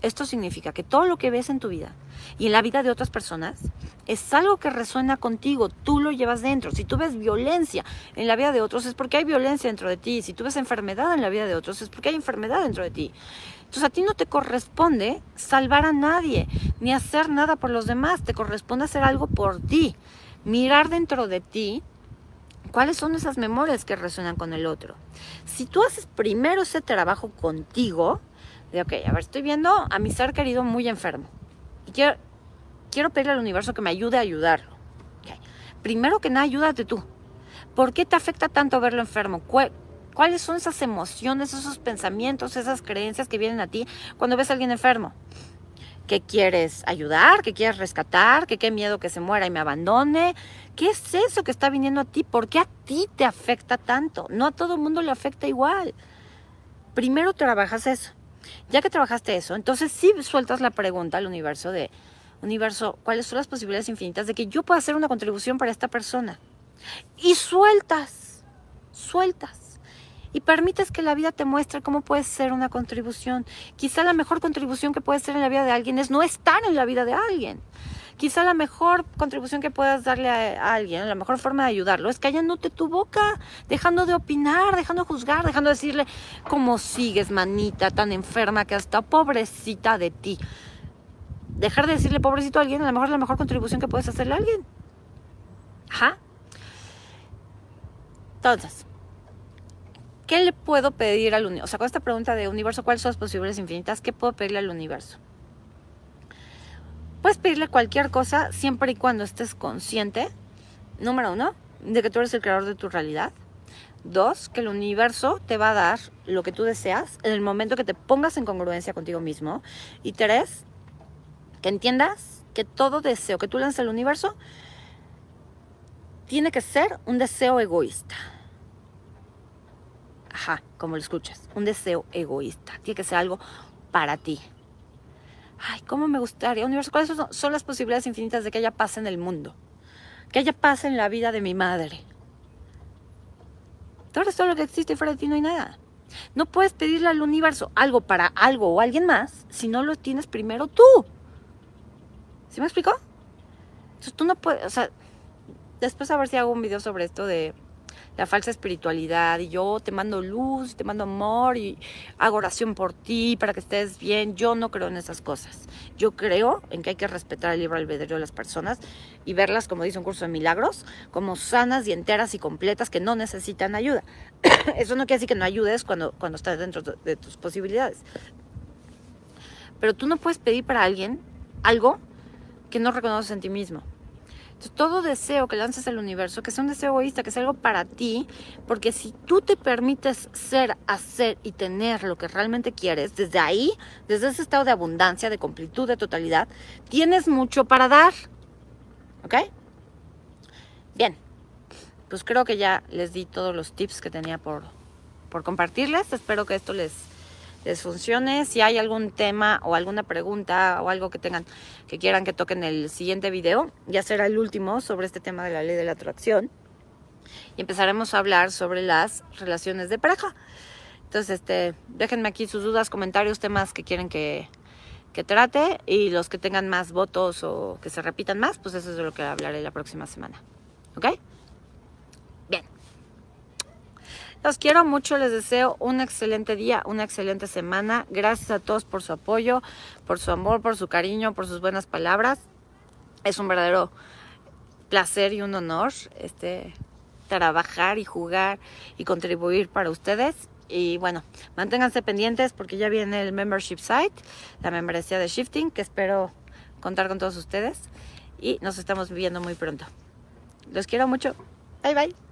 Esto significa que todo lo que ves en tu vida y en la vida de otras personas es algo que resuena contigo, tú lo llevas dentro. Si tú ves violencia en la vida de otros es porque hay violencia dentro de ti. Si tú ves enfermedad en la vida de otros es porque hay enfermedad dentro de ti. Entonces a ti no te corresponde salvar a nadie ni hacer nada por los demás, te corresponde hacer algo por ti. Mirar dentro de ti cuáles son esas memorias que resuenan con el otro. Si tú haces primero ese trabajo contigo, de, ok, a ver, estoy viendo a mi ser querido muy enfermo. Y quiero, pedirle al universo que me ayude a ayudarlo. Primero que nada, ayúdate tú. ¿Por qué te afecta tanto verlo enfermo? ¿Cuáles son esas emociones, esos pensamientos, esas creencias que vienen a ti cuando ves a alguien enfermo? ¿Qué quieres ayudar? ¿Qué quieres rescatar? ¿Qué qué miedo que se muera y me abandone? ¿Qué es eso que está viniendo a ti? ¿Por qué a ti te afecta tanto? No a todo el mundo le afecta igual. Primero trabajas eso. Ya que trabajaste eso, entonces sí sueltas la pregunta al universo de, universo, ¿cuáles son las posibilidades infinitas de que yo pueda hacer una contribución para esta persona? Y sueltas, sueltas. Y permites que la vida te muestre cómo puedes ser una contribución. Quizá la mejor contribución que puedes hacer en la vida de alguien es no estar en la vida de alguien. Quizá la mejor contribución que puedas darle a, alguien, la mejor forma de ayudarlo, es callándote tu boca, dejando de opinar, dejando de juzgar, dejando de decirle cómo sigues, manita, tan enferma que hasta pobrecita de ti. Dejar de decirle pobrecito a alguien, a lo mejor es la mejor contribución que puedes hacerle a alguien. Ajá. Entonces, ¿qué le puedo pedir al universo? O sea, con esta pregunta de universo, ¿cuáles son las posibilidades infinitas? ¿Qué puedo pedirle al universo? Puedes pedirle cualquier cosa siempre y cuando estés consciente, número uno, de que tú eres el creador de tu realidad. Dos, que el universo te va a dar lo que tú deseas en el momento que te pongas en congruencia contigo mismo. Y tres, que entiendas que todo deseo que tú lanzas al universo tiene que ser un deseo egoísta. Ajá, como lo escuchas, un deseo egoísta. Tiene que ser algo para ti. Ay, ¿cómo me gustaría, universo? ¿Cuáles son, las posibilidades infinitas de que haya paz en el mundo? Que haya paz en la vida de mi madre Tú todo lo que existe y fuera de ti no hay nada. No puedes pedirle al universo algo para algo o alguien más si no lo tienes primero tú. ¿Sí me explicó? Entonces tú no puedes, o sea, después a ver si hago un video sobre esto de la falsa espiritualidad y yo te mando luz, te mando amor y hago oración por ti para que estés bien. Yo no creo en esas cosas. Yo creo en que hay que respetar el libre albedrío de las personas y verlas, como dice un curso de milagros, como sanas y enteras y completas que no necesitan ayuda. Eso no quiere decir que no ayudes cuando, cuando estás dentro de tus posibilidades. Pero tú no puedes pedir para alguien algo que no reconoces en ti mismo todo deseo que lances al universo, que sea un deseo egoísta, que sea algo para ti, porque si tú te permites ser, hacer y tener lo que realmente quieres, desde ahí, desde ese estado de abundancia, de completud, de totalidad, tienes mucho para dar. ¿Ok? Bien, pues creo que ya les di todos los tips que tenía por, por compartirles. Espero que esto les les funcione. Si hay algún tema o alguna pregunta o algo que tengan que quieran que toquen el siguiente video, ya será el último sobre este tema de la ley de la atracción. Y empezaremos a hablar sobre las relaciones de pareja. Entonces, este, déjenme aquí sus dudas, comentarios, temas que quieren que, que trate y los que tengan más votos o que se repitan más, pues eso es de lo que hablaré la próxima semana. ¿Ok? Los quiero mucho, les deseo un excelente día, una excelente semana. Gracias a todos por su apoyo, por su amor, por su cariño, por sus buenas palabras. Es un verdadero placer y un honor este, trabajar y jugar y contribuir para ustedes. Y bueno, manténganse pendientes porque ya viene el membership site, la membresía de Shifting, que espero contar con todos ustedes. Y nos estamos viendo muy pronto. Los quiero mucho. Bye bye.